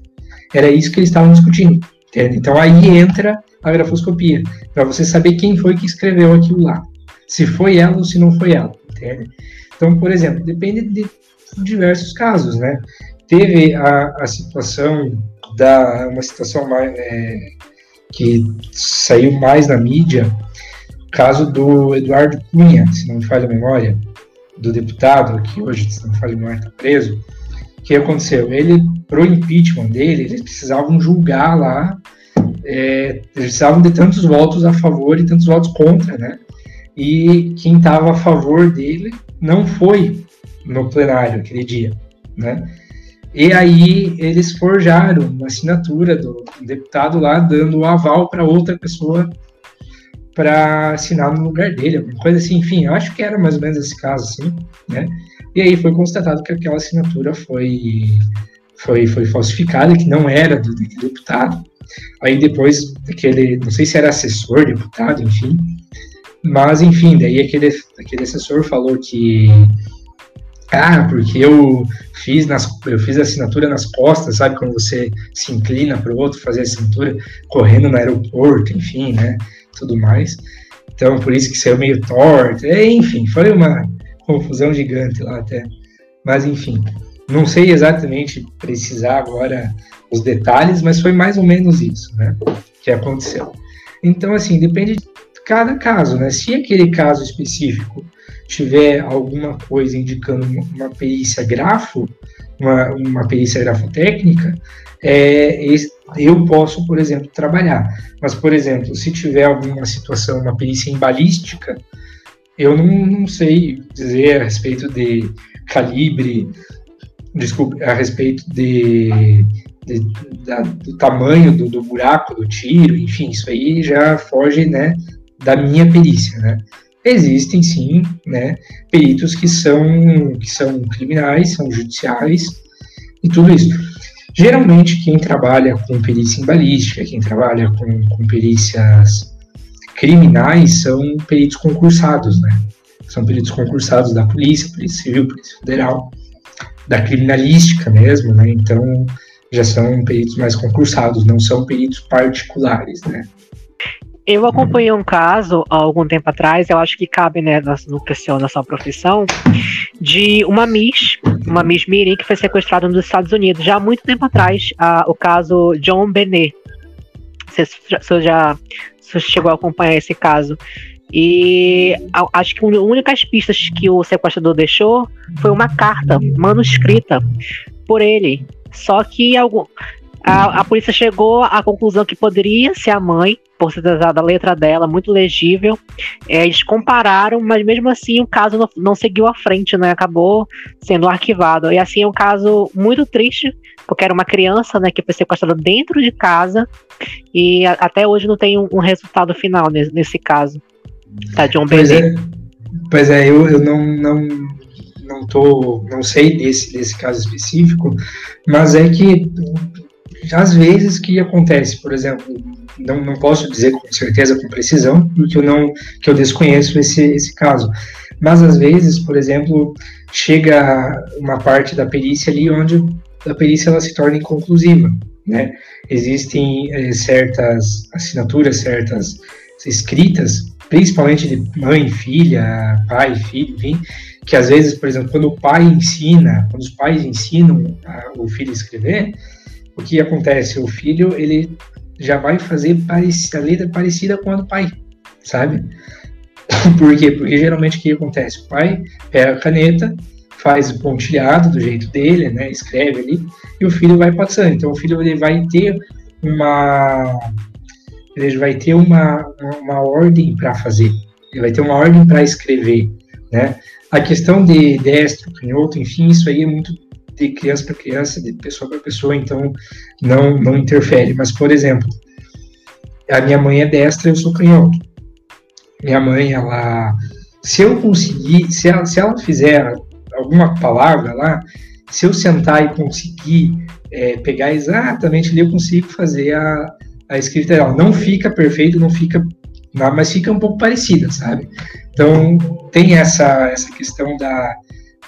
Era isso que eles estavam discutindo. Entende? Então aí entra a grafoscopia, para você saber quem foi que escreveu aquilo lá. Se foi ela ou se não foi ela. Entende? Então, por exemplo, depende de diversos casos, né? teve a, a situação da uma situação mais, é, que saiu mais na mídia, caso do Eduardo Cunha, se não me falha a memória, do deputado que hoje, se não me falha a memória, está preso. O que aconteceu? Ele, pro impeachment dele, eles precisavam julgar lá, é, precisavam de tantos votos a favor e tantos votos contra, né? E quem estava a favor dele não foi no plenário aquele dia, né? E aí eles forjaram uma assinatura do deputado lá dando o um aval para outra pessoa para assinar no lugar dele, alguma coisa assim. Enfim, acho que era mais ou menos esse caso, assim, né? E aí foi constatado que aquela assinatura foi foi, foi falsificada, que não era do, do deputado. Aí depois aquele, não sei se era assessor, deputado, enfim. Mas enfim, daí aquele, aquele assessor falou que ah, porque eu fiz, nas, eu fiz a assinatura nas costas, sabe? Quando você se inclina para o outro fazer a assinatura, correndo no aeroporto, enfim, né? Tudo mais. Então, por isso que saiu meio torto. É, enfim, foi uma confusão gigante lá até. Mas, enfim, não sei exatamente precisar agora os detalhes, mas foi mais ou menos isso, né? Que aconteceu. Então, assim, depende de cada caso, né? Se aquele caso específico tiver alguma coisa indicando uma perícia grafo, uma, uma perícia grafotécnica, é, eu posso, por exemplo, trabalhar. Mas, por exemplo, se tiver alguma situação, uma perícia em balística, eu não, não sei dizer a respeito de calibre, desculpe, a respeito de, de da, do tamanho do, do, buraco do tiro, enfim, isso aí já foge, né, da minha perícia, né? existem sim, né, peritos que são, que são criminais, são judiciais e tudo isso. Geralmente, quem trabalha com perícia em balística, quem trabalha com, com perícias criminais, são peritos concursados, né? São peritos concursados da polícia, polícia civil, polícia federal, da criminalística mesmo, né? Então, já são peritos mais concursados, não são peritos particulares, né? Eu acompanhei um caso há algum tempo atrás, eu acho que cabe né, no questão da sua profissão, de uma Miss, uma Miss Mirim que foi sequestrada nos Estados Unidos, já há muito tempo atrás, a, o caso John Benet. Você, você já você chegou a acompanhar esse caso. E a, acho que as únicas pistas que o sequestrador deixou foi uma carta manuscrita por ele. Só que algum, a, a polícia chegou à conclusão que poderia ser a mãe, por se tratar da letra dela, muito legível. É, eles compararam, mas mesmo assim o caso não, não, seguiu à frente, né? Acabou sendo arquivado. E assim é um caso muito triste, porque era uma criança, né, que foi sequestrada dentro de casa e a, até hoje não tem um, um resultado final nesse, nesse caso. Tá, John pois é, pois é, eu, eu não, não, não tô, não sei desse, desse caso específico, mas é que às vezes que acontece, por exemplo, não, não posso dizer com certeza, com precisão, porque eu não que eu desconheço esse, esse caso. Mas às vezes, por exemplo, chega uma parte da perícia ali onde a perícia ela se torna inconclusiva, né? Existem é, certas assinaturas, certas escritas, principalmente de mãe, filha, pai, filho, enfim, que às vezes, por exemplo, quando o pai ensina, quando os pais ensinam a, o filho a escrever, o que acontece? O filho ele já vai fazer a letra parecida com a do pai, sabe? [LAUGHS] Por quê? Porque geralmente o que acontece? O pai pega a caneta, faz o pontilhado do jeito dele, né? Escreve ali, e o filho vai passando. Então o filho ele vai ter uma ele vai ter uma, uma ordem para fazer, ele vai ter uma ordem para escrever, né? A questão de destro, canhoto, enfim, isso aí é muito de criança para criança, de pessoa para pessoa, então não não interfere. Mas por exemplo, a minha mãe é destra, eu sou canhoto. Minha mãe, ela, se eu conseguir, se ela, se ela fizer alguma palavra lá, se eu sentar e conseguir é, pegar exatamente ali, eu consigo fazer a, a escrita dela. Não fica perfeito, não fica, mas fica um pouco parecida, sabe? Então tem essa essa questão da,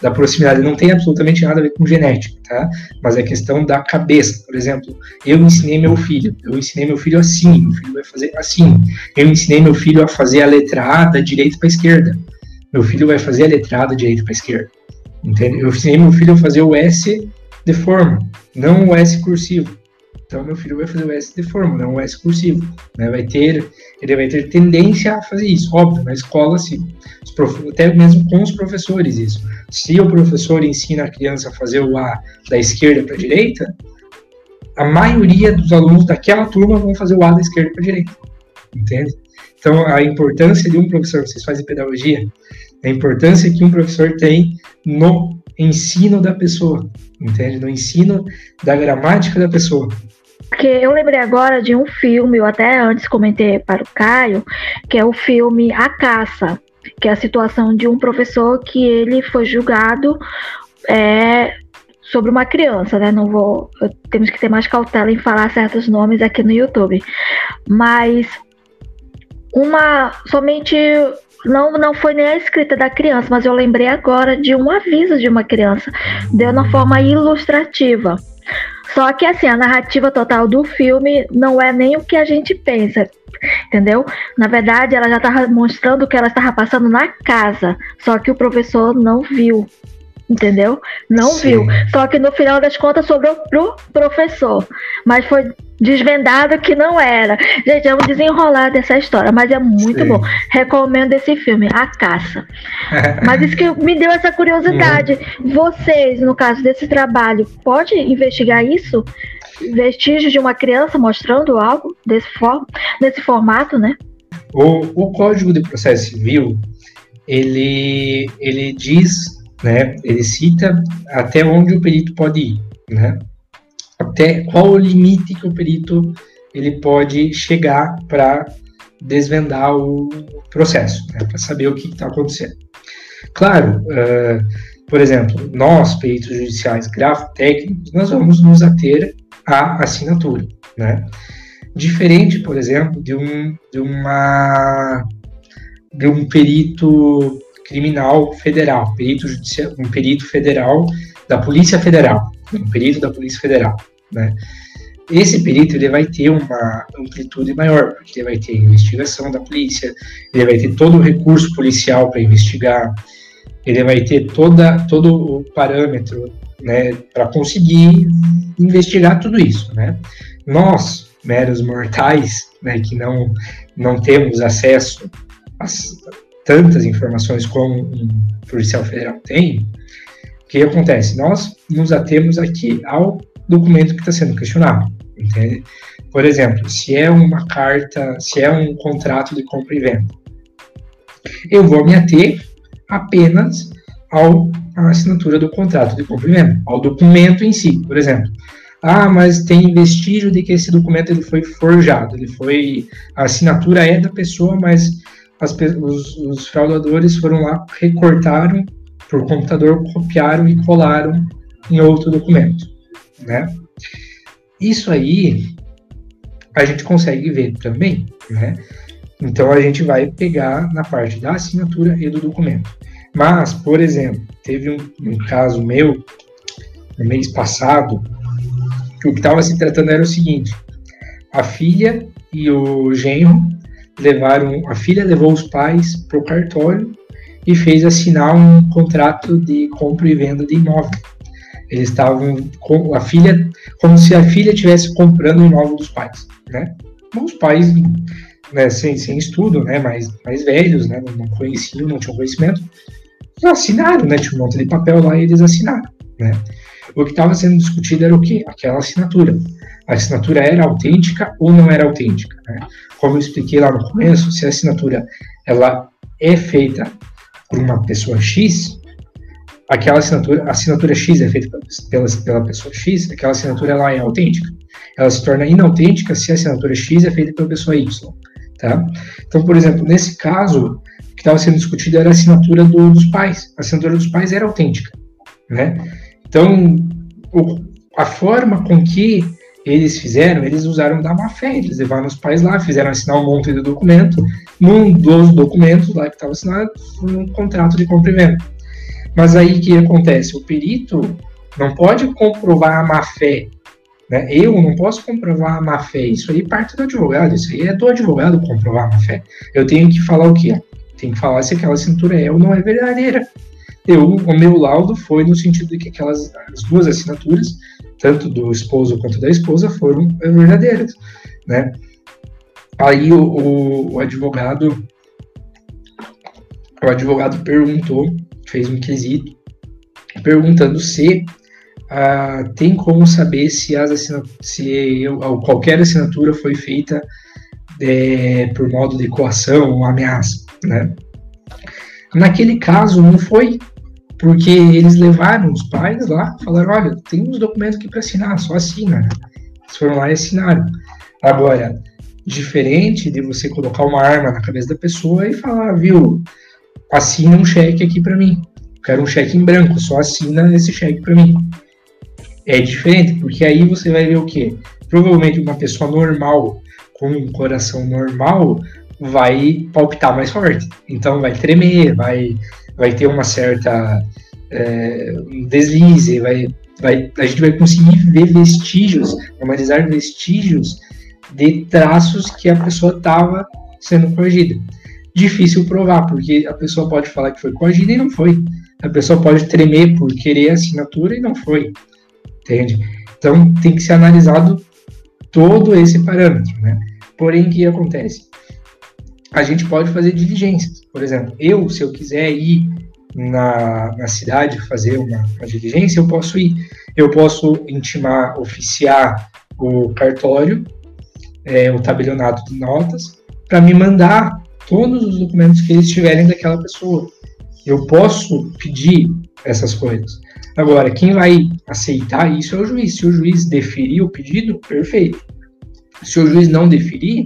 da proximidade, não tem absolutamente nada a ver com genética, tá? Mas é questão da cabeça. Por exemplo, eu ensinei meu filho, eu ensinei meu filho assim, meu filho vai fazer assim. Eu ensinei meu filho a fazer a letra A da direita para esquerda. Meu filho vai fazer a letra A da direita para esquerda. Entende? Eu ensinei meu filho a fazer o S de forma, não o S cursivo. Então meu filho vai fazer o S de forma, não o S cursivo. Né? Vai ter, ele vai ter tendência a fazer isso. Óbvio, na escola sim. até mesmo com os professores isso. Se o professor ensina a criança a fazer o A da esquerda para a direita, a maioria dos alunos daquela turma vão fazer o A da esquerda para a direita. Entende? Então a importância de um professor, vocês fazem pedagogia, a importância que um professor tem no ensino da pessoa, entende? No ensino da gramática da pessoa. Porque eu lembrei agora de um filme, eu até antes comentei para o Caio, que é o filme A Caça, que é a situação de um professor que ele foi julgado é, sobre uma criança, né? Não vou, temos que ter mais cautela em falar certos nomes aqui no YouTube, mas uma somente não, não foi nem a escrita da criança, mas eu lembrei agora de um aviso de uma criança, deu na forma ilustrativa. Só que assim, a narrativa total do filme não é nem o que a gente pensa, entendeu? Na verdade, ela já estava mostrando o que ela estava passando na casa, só que o professor não viu entendeu? Não Sim. viu. Só que no final das contas sobrou pro professor. Mas foi desvendado que não era. Gente, vamos desenrolar dessa história, mas é muito Sim. bom. Recomendo esse filme, A Caça. [LAUGHS] mas isso que me deu essa curiosidade. Uhum. Vocês, no caso desse trabalho, pode investigar isso? Vestígios de uma criança mostrando algo desse, for desse formato, né? O, o Código de Processo Civil, ele, ele diz né? Ele cita até onde o perito pode ir, né? Até qual o limite que o perito ele pode chegar para desvendar o processo, né? para saber o que está acontecendo. Claro, uh, por exemplo, nós, peritos judiciais grafotécnicos, nós vamos nos ater à assinatura, né? Diferente, por exemplo, de um, de uma de um perito criminal federal, perito judicial, um perito federal da Polícia Federal, um perito da Polícia Federal, né? Esse perito ele vai ter uma amplitude maior, porque ele vai ter investigação da polícia, ele vai ter todo o recurso policial para investigar, ele vai ter toda, todo o parâmetro né, para conseguir investigar tudo isso. Né? Nós, meros mortais, né, que não, não temos acesso às, tantas informações como um policial federal tem, o que acontece? Nós nos atemos aqui ao documento que está sendo questionado, entende? Por exemplo, se é uma carta, se é um contrato de compra e venda, eu vou me ater apenas ao à assinatura do contrato de compra e venda, ao documento em si, por exemplo. Ah, mas tem vestígio de que esse documento ele foi forjado, ele foi a assinatura é da pessoa, mas as, os, os fraudadores foram lá, recortaram por computador, copiaram e colaram em outro documento, né? Isso aí a gente consegue ver também, né? Então a gente vai pegar na parte da assinatura e do documento. Mas, por exemplo, teve um, um caso meu, no mês passado, que o que estava se tratando era o seguinte: a filha e o genro levaram, a filha levou os pais para o cartório e fez assinar um contrato de compra e venda de imóvel. Eles estavam com a filha, como se a filha estivesse comprando o imóvel dos pais, né? Os pais, né, sem, sem estudo, né, mais, mais velhos, né, não conheciam, não tinham conhecimento, assinaram, né, tinha um monte de papel lá e eles assinaram, né? O que estava sendo discutido era o quê? Aquela assinatura. A assinatura era autêntica ou não era autêntica, né? Como eu expliquei lá no começo, se a assinatura ela é feita por uma pessoa X, aquela assinatura, a assinatura X é feita pela, pela pessoa X, aquela assinatura ela é autêntica. Ela se torna inautêntica se a assinatura X é feita pela pessoa Y. Tá? Então, por exemplo, nesse caso, o que estava sendo discutido era a assinatura do, dos pais. A assinatura dos pais era autêntica. Né? Então, o, a forma com que eles fizeram, eles usaram da má fé, eles levaram os pais lá, fizeram assinar um monte de documento, num dos documentos lá que estava assinado, um contrato de compra venda. Mas aí o que acontece? O perito não pode comprovar a má fé. Né? Eu não posso comprovar a má fé. Isso aí parte do advogado. Isso aí é do advogado comprovar a má fé. Eu tenho que falar o quê? Tenho que falar se aquela assinatura é ou não é verdadeira. Eu, o meu laudo foi no sentido de que aquelas as duas assinaturas, tanto do esposo quanto da esposa, foram verdadeiras. Né? Aí o, o, o advogado o advogado perguntou fez um quesito perguntando se uh, tem como saber se, as se eu, qualquer assinatura foi feita é, por modo de coação ou ameaça, né? Naquele caso não foi, porque eles levaram os pais lá, falaram, olha, tem uns documentos aqui para assinar, só assina. Eles foram lá e assinaram. Agora, diferente de você colocar uma arma na cabeça da pessoa e falar, viu, assina um cheque aqui para mim. Quero um cheque em branco, só assina esse cheque para mim. É diferente, porque aí você vai ver o quê? Provavelmente uma pessoa normal, com um coração normal, vai palpitar mais forte. Então vai tremer, vai, vai ter uma certa é, um deslize, vai, vai, a gente vai conseguir ver vestígios, analisar vestígios de traços que a pessoa estava sendo corrigida difícil provar, porque a pessoa pode falar que foi coagida e não foi. A pessoa pode tremer por querer a assinatura e não foi. Entende? Então tem que ser analisado todo esse parâmetro, né? Porém, o que acontece? A gente pode fazer diligências. Por exemplo, eu, se eu quiser ir na, na cidade fazer uma, uma diligência, eu posso ir. Eu posso intimar, oficiar o cartório, é, o tabelionato de notas, para me mandar todos os documentos que eles tiverem daquela pessoa. Eu posso pedir essas coisas. Agora, quem vai aceitar isso é o juiz. Se o juiz deferir o pedido, perfeito. Se o juiz não deferir,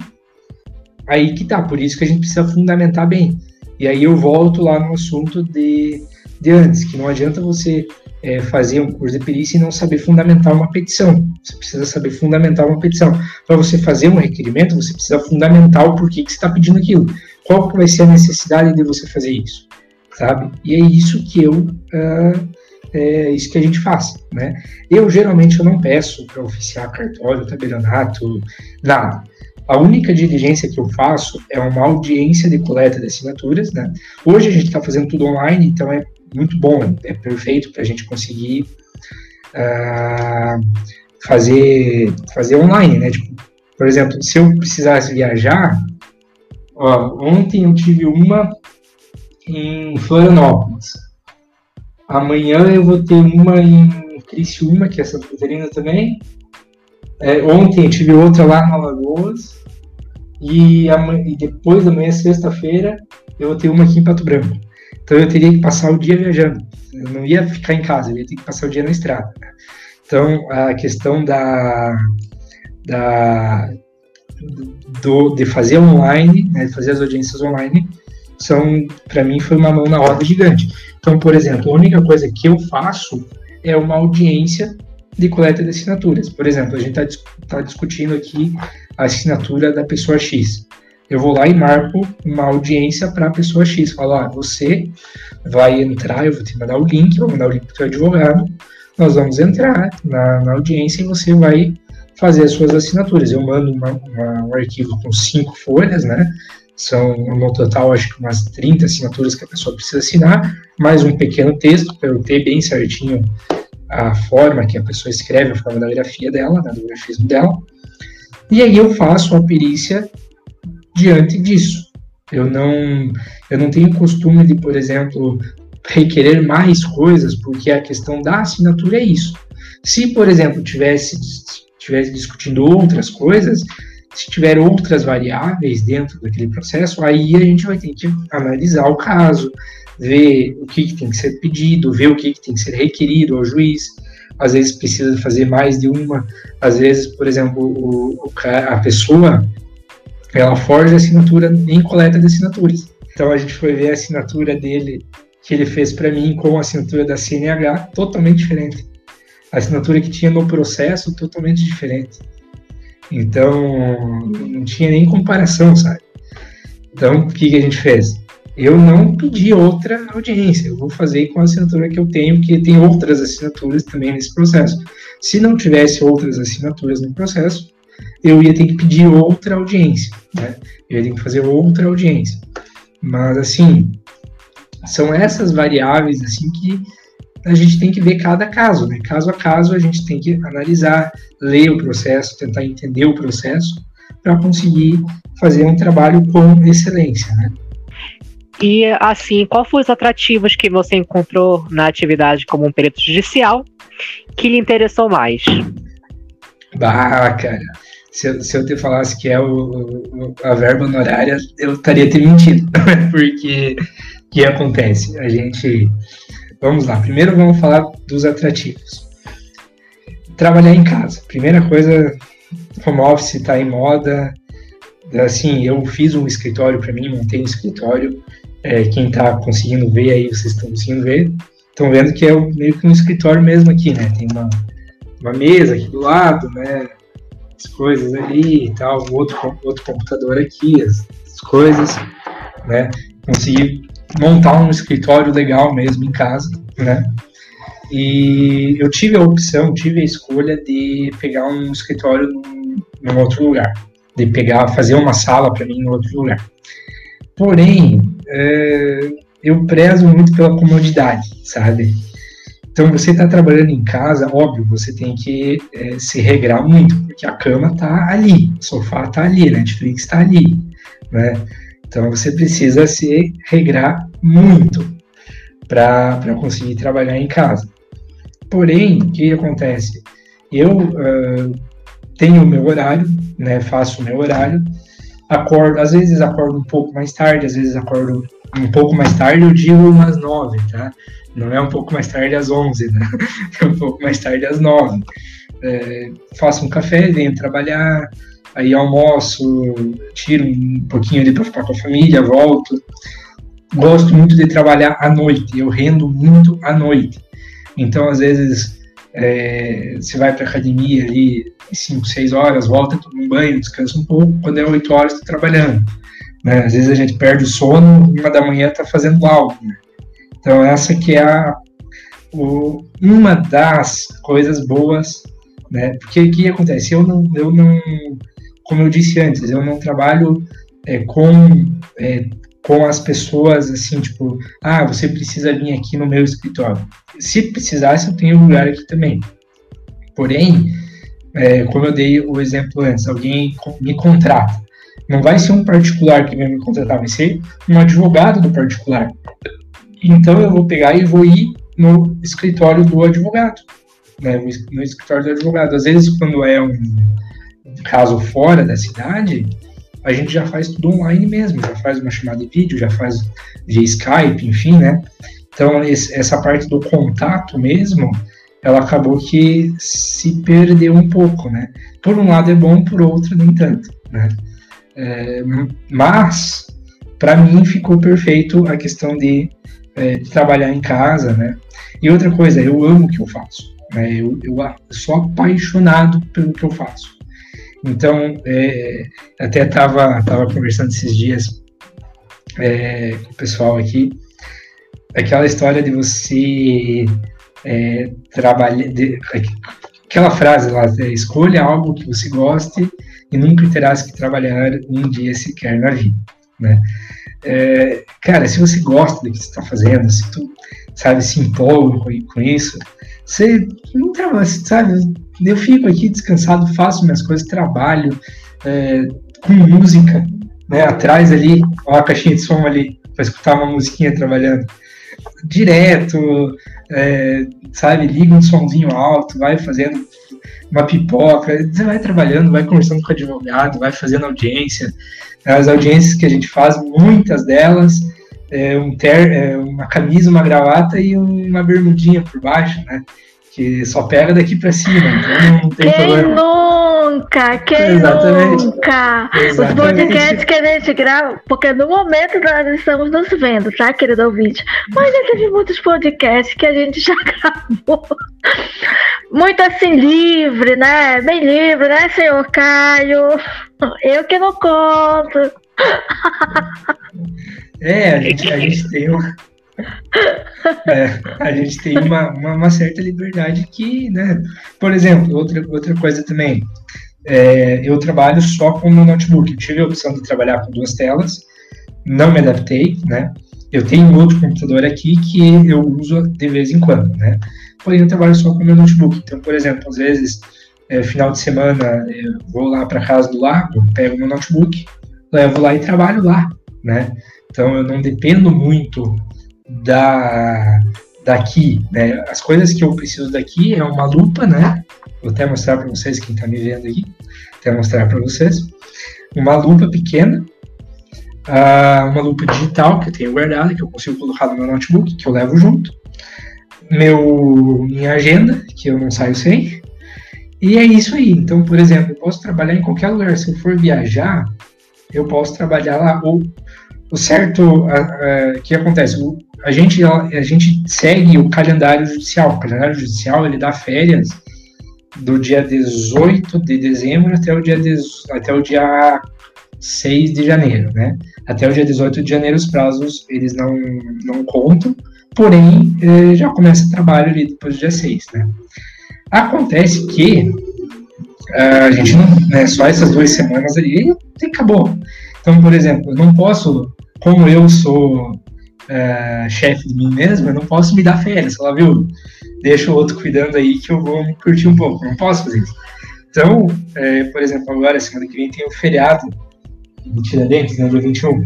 aí que tá. Por isso que a gente precisa fundamentar bem. E aí eu volto lá no assunto de, de antes, que não adianta você é, fazer um curso de perícia e não saber fundamentar uma petição. Você precisa saber fundamentar uma petição. Para você fazer um requerimento, você precisa fundamentar o porquê que você está pedindo aquilo qual vai ser a necessidade de você fazer isso, sabe? E é isso que eu uh, é isso que a gente faz, né? Eu geralmente eu não peço para oficiar cartório, tabelionato, nada. A única diligência que eu faço é uma audiência de coleta de assinaturas, né? Hoje a gente está fazendo tudo online, então é muito bom, é perfeito para a gente conseguir uh, fazer fazer online, né? Tipo, por exemplo, se eu precisasse viajar, Ó, ontem eu tive uma em Florianópolis. Amanhã eu vou ter uma em Criciúma, que é Santa Catarina também. É, ontem eu tive outra lá na Lagoas. E, e depois da manhã, sexta-feira, eu vou ter uma aqui em Pato Branco. Então eu teria que passar o dia viajando. Eu não ia ficar em casa, eu ia ter que passar o dia na estrada. Então a questão da, da do, de fazer online, né, de fazer as audiências online, são, para mim, foi uma mão na roda gigante. Então, por exemplo, a única coisa que eu faço é uma audiência de coleta de assinaturas. Por exemplo, a gente está tá discutindo aqui a assinatura da pessoa X. eu vou lá e marco uma audiência para a pessoa X. Falo, ah, você vai entrar, eu vou te mandar o link, vou mandar o link para o seu advogado, nós vamos entrar na, na, audiência e você vai fazer as suas assinaturas. Eu mando uma, uma, um arquivo com cinco folhas, né? São, no total, acho que umas 30 assinaturas que a pessoa precisa assinar, mais um pequeno texto para eu ter bem certinho a forma que a pessoa escreve, a forma da grafia dela, né, do grafismo dela. E aí eu faço a perícia diante disso. Eu não, eu não tenho costume de, por exemplo, requerer mais coisas, porque a questão da assinatura é isso. Se, por exemplo, tivesse, tivesse discutindo outras coisas, se tiver outras variáveis dentro daquele processo, aí a gente vai ter que analisar o caso, ver o que, que tem que ser pedido, ver o que, que tem que ser requerido ao juiz. Às vezes precisa fazer mais de uma, às vezes, por exemplo, o, a pessoa ela forja a assinatura em coleta de assinaturas. Então a gente foi ver a assinatura dele que ele fez para mim com a assinatura da CNH totalmente diferente. A assinatura que tinha no processo totalmente diferente. Então não tinha nem comparação, sabe? Então o que, que a gente fez? Eu não pedi outra audiência, eu vou fazer com a assinatura que eu tenho, porque tem outras assinaturas também nesse processo. Se não tivesse outras assinaturas no processo, eu ia ter que pedir outra audiência, né? Eu ia ter que fazer outra audiência. Mas, assim, são essas variáveis, assim, que a gente tem que ver cada caso, né? Caso a caso, a gente tem que analisar, ler o processo, tentar entender o processo, para conseguir fazer um trabalho com excelência, né? E, assim, qual foram os atrativos que você encontrou na atividade como um perito judicial que lhe interessou mais? Bah, cara, se eu, se eu te falasse que é o, o, a verba honorária, eu estaria te mentindo. [LAUGHS] Porque o que acontece? A gente. Vamos lá, primeiro vamos falar dos atrativos. Trabalhar em casa. Primeira coisa, home office está em moda. Assim, eu fiz um escritório para mim, montei um escritório. É, quem está conseguindo ver aí, vocês estão conseguindo ver, estão vendo que é meio que um escritório mesmo aqui, né? Tem uma, uma mesa aqui do lado, né? as coisas ali e tal, outro, outro computador aqui, as, as coisas, né? Consegui montar um escritório legal mesmo em casa, né? E eu tive a opção, tive a escolha de pegar um escritório num, num outro lugar, de pegar, fazer uma sala para mim em outro lugar. Porém, é, eu prezo muito pela comodidade, sabe? Então, você está trabalhando em casa, óbvio, você tem que é, se regrar muito, porque a cama está ali, o sofá está ali, a Netflix está ali, né? Então, você precisa se regrar muito para conseguir trabalhar em casa. Porém, o que acontece? Eu uh, tenho o meu horário, né? Faço o meu horário, acordo, às vezes acordo um pouco mais tarde, às vezes acordo um pouco mais tarde, eu digo umas nove, tá? Não é um pouco mais tarde às 11, né? [LAUGHS] É um pouco mais tarde às 9. É, faço um café, venho trabalhar, aí almoço, tiro um pouquinho ali para ficar com a família, volto. Gosto muito de trabalhar à noite, eu rendo muito à noite. Então, às vezes, é, você vai para academia ali 5, 6 horas, volta, toma um banho, descansa um pouco, quando é 8 horas, está trabalhando. Né? Às vezes a gente perde o sono, uma da manhã está fazendo algo. Né? Então, essa que é a, o, uma das coisas boas, né? Porque o que acontece? Eu não, eu não, como eu disse antes, eu não trabalho é, com, é, com as pessoas assim, tipo, ah, você precisa vir aqui no meu escritório. Se precisasse, eu tenho lugar aqui também. Porém, é, como eu dei o exemplo antes, alguém me contrata. Não vai ser um particular que vai me contratar, vai ser um advogado do particular. Então eu vou pegar e vou ir no escritório do advogado, né, no escritório do advogado. Às vezes, quando é um caso fora da cidade, a gente já faz tudo online mesmo, já faz uma chamada de vídeo, já faz via Skype, enfim, né? Então, esse, essa parte do contato mesmo, ela acabou que se perdeu um pouco, né? Por um lado é bom, por outro nem tanto, né? É, mas, para mim, ficou perfeito a questão de é, de trabalhar em casa, né? E outra coisa, eu amo o que eu faço. Né? Eu, eu, sou apaixonado pelo que eu faço. Então, é, até estava tava conversando esses dias é, com o pessoal aqui, aquela história de você é, trabalhar, aquela frase lá, é, escolha algo que você goste e nunca terás que trabalhar um dia sequer na vida, né? É, cara, se você gosta do que você está fazendo, se tu, sabe, se empolga com, com isso, você não trabalha, sabe? Eu fico aqui descansado, faço minhas coisas, trabalho é, com música, né? Atrás ali, ó, a caixinha de som ali, para escutar uma musiquinha trabalhando. Direto, é, sabe? Liga um somzinho alto, vai fazendo uma pipoca, você vai trabalhando, vai conversando com o advogado, vai fazendo audiência. As audiências que a gente faz, muitas delas, é, um ter, é, uma camisa, uma gravata e uma bermudinha por baixo, né? Que só pega daqui para cima, então não tem quem problema. Nunca, quem Exatamente. nunca? Exatamente. Os podcasts que a gente grava, porque no momento nós estamos nos vendo, tá, querido ouvinte? Mas já teve muitos podcasts que a gente já [LAUGHS] gravou. Muito assim, livre, né? Bem livre, né, senhor Caio? Eu que não conto. É, a gente, a gente tem uma. [LAUGHS] É, a gente tem uma, uma, uma, certa liberdade que, né? Por exemplo, outra, outra coisa também. É, eu trabalho só com meu notebook. Eu tive a opção de trabalhar com duas telas, não me adaptei, né? Eu tenho outro computador aqui que eu uso de vez em quando, né? Porém, eu trabalho só com meu notebook. Então, por exemplo, às vezes, é, final de semana, eu vou lá para casa do lago, pego meu notebook, levo lá e trabalho lá, né? Então eu não dependo muito da daqui, né? As coisas que eu preciso daqui é uma lupa, né? Vou até mostrar para vocês quem está me vendo aqui, até mostrar para vocês uma lupa pequena, uh, uma lupa digital que eu tenho guardada, que eu consigo colocar no meu notebook, que eu levo junto, meu minha agenda que eu não saio sem, e é isso aí. Então, por exemplo, eu posso trabalhar em qualquer lugar. Se eu for viajar, eu posso trabalhar lá ou o certo, o que acontece? O, a, gente, a gente segue o calendário judicial. O calendário judicial ele dá férias do dia 18 de dezembro até o dia, até o dia 6 de janeiro, né? Até o dia 18 de janeiro os prazos eles não, não contam, porém eh, já começa o trabalho ali depois do dia 6, né? Acontece que uh, a gente não, né, só essas duas semanas ali e acabou. Então, por exemplo, eu não posso como eu sou é, chefe de mim mesmo, eu não posso me dar férias. Falar, viu, deixa o outro cuidando aí que eu vou me curtir um pouco. Não posso fazer isso. Então, é, por exemplo, agora, semana que vem tem o feriado de Tiradentes, né, dia 21.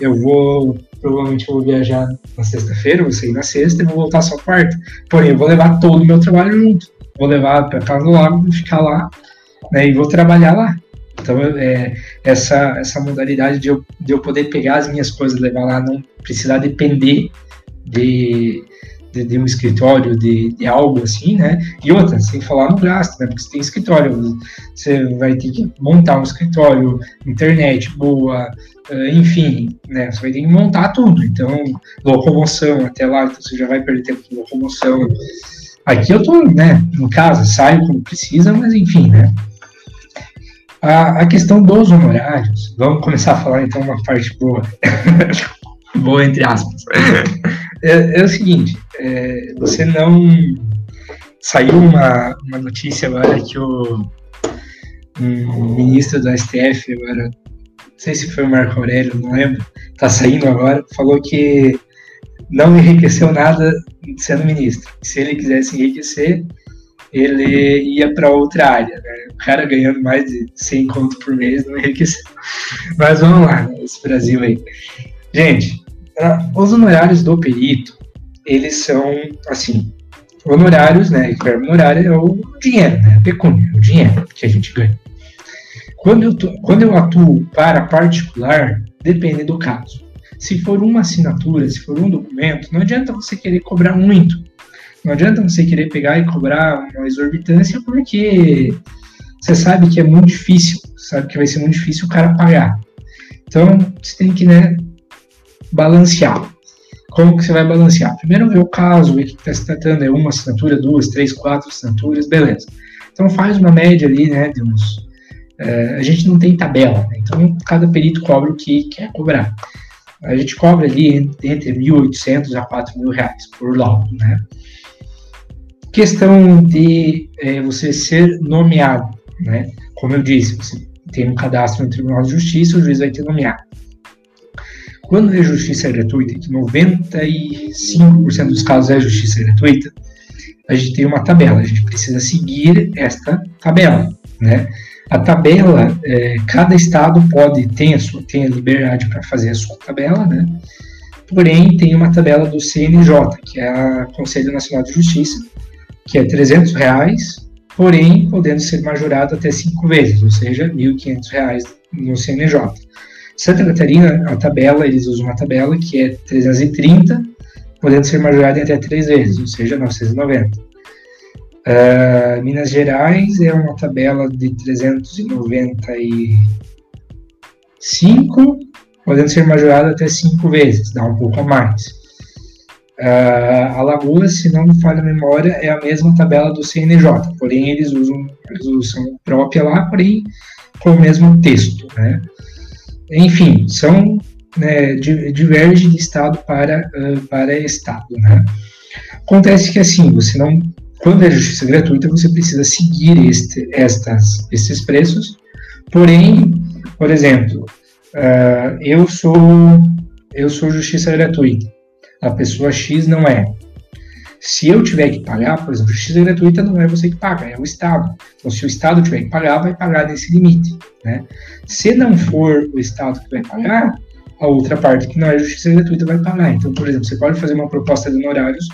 Eu vou, provavelmente eu vou viajar na sexta-feira, vou sair na sexta e vou voltar só quarta. Porém, eu vou levar todo o meu trabalho junto. Vou levar para casa do lago, vou ficar lá, né, e vou trabalhar lá. Então, é, essa, essa modalidade de eu, de eu poder pegar as minhas coisas levar lá, não precisar depender de, de, de um escritório, de, de, algo assim, né? E outra, sem falar no gasto, né? Porque você tem escritório, você vai ter que montar um escritório, internet boa, eh, enfim, né? Você vai ter que montar tudo. Então, locomoção até lá, então você já vai perder tempo locomoção. Aqui eu tô, né, em casa, saio quando precisa, mas enfim, né? A, a questão dos honorários, vamos começar a falar então uma parte boa, [LAUGHS] boa entre aspas, [LAUGHS] é, é o seguinte, é, você não, saiu uma, uma notícia agora que o um ministro do STF agora, não sei se foi o Marco Aurélio, não lembro, tá saindo agora, falou que não enriqueceu nada sendo ministro. Se ele quisesse enriquecer, ele ia para outra área. Né? Cara ganhando mais de 100 conto por mês não enriqueceu. Mas vamos lá, né? esse Brasil aí. Gente, os honorários do perito, eles são, assim, honorários, né? O verbo honorário é o dinheiro, né? Pecúnia, o dinheiro que a gente ganha. Quando eu, quando eu atuo para particular, depende do caso. Se for uma assinatura, se for um documento, não adianta você querer cobrar muito. Não adianta você querer pegar e cobrar uma exorbitância, porque você sabe que é muito difícil, sabe que vai ser muito difícil o cara pagar. Então, você tem que, né, balancear. Como que você vai balancear? Primeiro ver o caso, ver o que está se tratando, é uma assinatura, duas, três, quatro assinaturas, beleza. Então faz uma média ali, né, de uns é, a gente não tem tabela, né? então cada perito cobra o que quer cobrar. A gente cobra ali entre 1.800 a 4.000 reais por laudo, né? Questão de é, você ser nomeado, né? Como eu disse, você tem um cadastro no Tribunal de Justiça, o juiz vai te nomear. Quando é justiça gratuita, que 95% dos casos é justiça gratuita, a gente tem uma tabela, a gente precisa seguir esta tabela, né? A tabela, é, cada estado pode, tem a, sua, a liberdade para fazer a sua tabela, né? Porém, tem uma tabela do CNJ, que é a Conselho Nacional de Justiça, que é 300 reais, porém podendo ser majorado até cinco vezes, ou seja, 1.500 reais no CNJ. Santa Catarina, a tabela, eles usam uma tabela que é 330, podendo ser majorada em até três vezes, ou seja, 990. Uh, Minas Gerais é uma tabela de 395, podendo ser majorada até cinco vezes, dá um pouco a mais. Uh, Alagoas, se não me falha a memória, é a mesma tabela do CNJ, porém eles usam a resolução própria lá, porém com o mesmo texto. Né? Enfim, são né, diverge de estado para, uh, para estado. Né? Acontece que assim, você não quando é justiça gratuita, você precisa seguir este, estas, estes preços. Porém, por exemplo, uh, eu sou eu sou justiça gratuita. A pessoa X não é. Se eu tiver que pagar, por exemplo, justiça gratuita não é você que paga, é o Estado. Então, se o Estado tiver que pagar, vai pagar nesse limite. Né? Se não for o Estado que vai pagar, a outra parte que não é justiça gratuita vai pagar. Então, por exemplo, você pode fazer uma proposta de honorários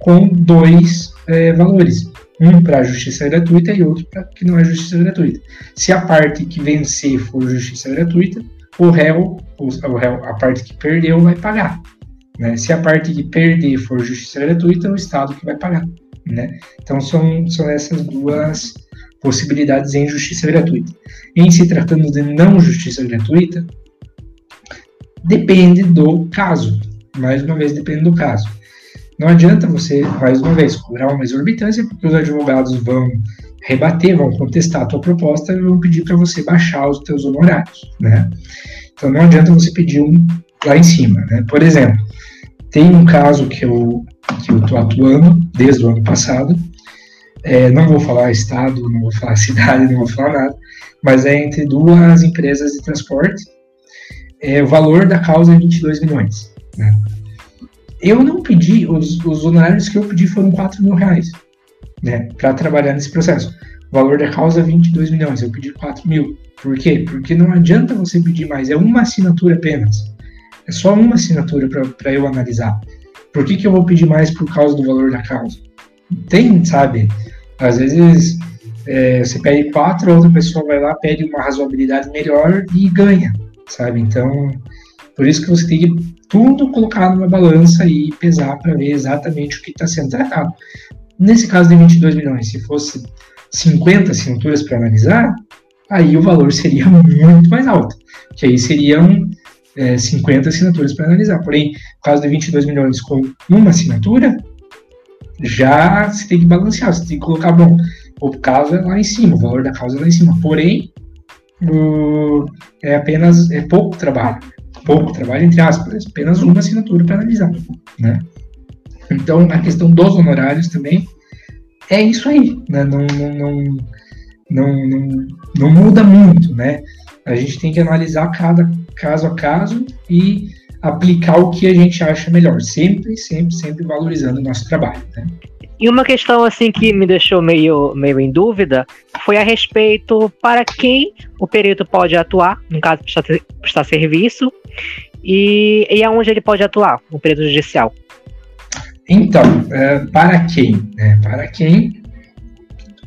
com dois é, valores. Um para justiça gratuita e outro para que não é justiça gratuita. Se a parte que vencer for justiça gratuita, o réu, o réu a parte que perdeu vai pagar. Né? Se a parte que perder for justiça gratuita, é o Estado que vai pagar. Né? Então são, são essas duas possibilidades em justiça gratuita. Em se tratando de não justiça gratuita, depende do caso. Mais uma vez, depende do caso. Não adianta você, mais uma vez, cobrar uma exorbitância, porque os advogados vão rebater, vão contestar a tua proposta e vão pedir para você baixar os teus honorários, né? Então não adianta você pedir um lá em cima, né? Por exemplo, tem um caso que eu que eu estou atuando desde o ano passado, é, não vou falar estado, não vou falar [LAUGHS] cidade, não vou falar nada, mas é entre duas empresas de transporte. É, o valor da causa é 22 milhões. Né? Eu não pedi, os, os honorários que eu pedi foram 4 mil reais, né, para trabalhar nesse processo. O valor da causa é 22 milhões, eu pedi 4 mil. Por quê? Porque não adianta você pedir mais, é uma assinatura apenas. É só uma assinatura para eu analisar. Por que, que eu vou pedir mais por causa do valor da causa? Tem, sabe? Às vezes é, você pede quatro, outra pessoa vai lá, pede uma razoabilidade melhor e ganha, sabe? Então, por isso que você tem que tudo colocar numa balança e pesar para ver exatamente o que está sendo tratado. Nesse caso de 22 milhões, se fosse 50 assinaturas para analisar, aí o valor seria [LAUGHS] muito mais alto, que aí seriam é, 50 assinaturas para analisar. Porém, no caso de 22 milhões com uma assinatura, já se tem que balancear, você tem que colocar, bom, o caso é lá em cima, o valor da causa é lá em cima, porém, o, é apenas, é pouco trabalho pouco trabalho, entre aspas, apenas uma assinatura para analisar, né? Então, a questão dos honorários também é isso aí, né? Não, não, não, não, não, muda muito, né? A gente tem que analisar cada caso a caso e aplicar o que a gente acha melhor, sempre, sempre, sempre valorizando o nosso trabalho, né? E uma questão assim que me deixou meio, meio em dúvida foi a respeito para quem o perito pode atuar, no caso prestar, prestar serviço, e, e aonde ele pode atuar, o perito judicial. Então, é, para quem? Né? Para quem?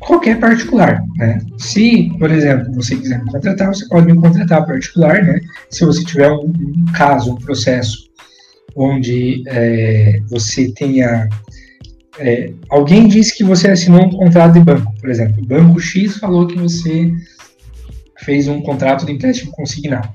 Qualquer particular, né? Se, por exemplo, você quiser me contratar, você pode me contratar particular, né? Se você tiver um, um caso, um processo onde é, você tenha é, alguém disse que você assinou um contrato de banco, por exemplo. O banco X falou que você fez um contrato de empréstimo consignado.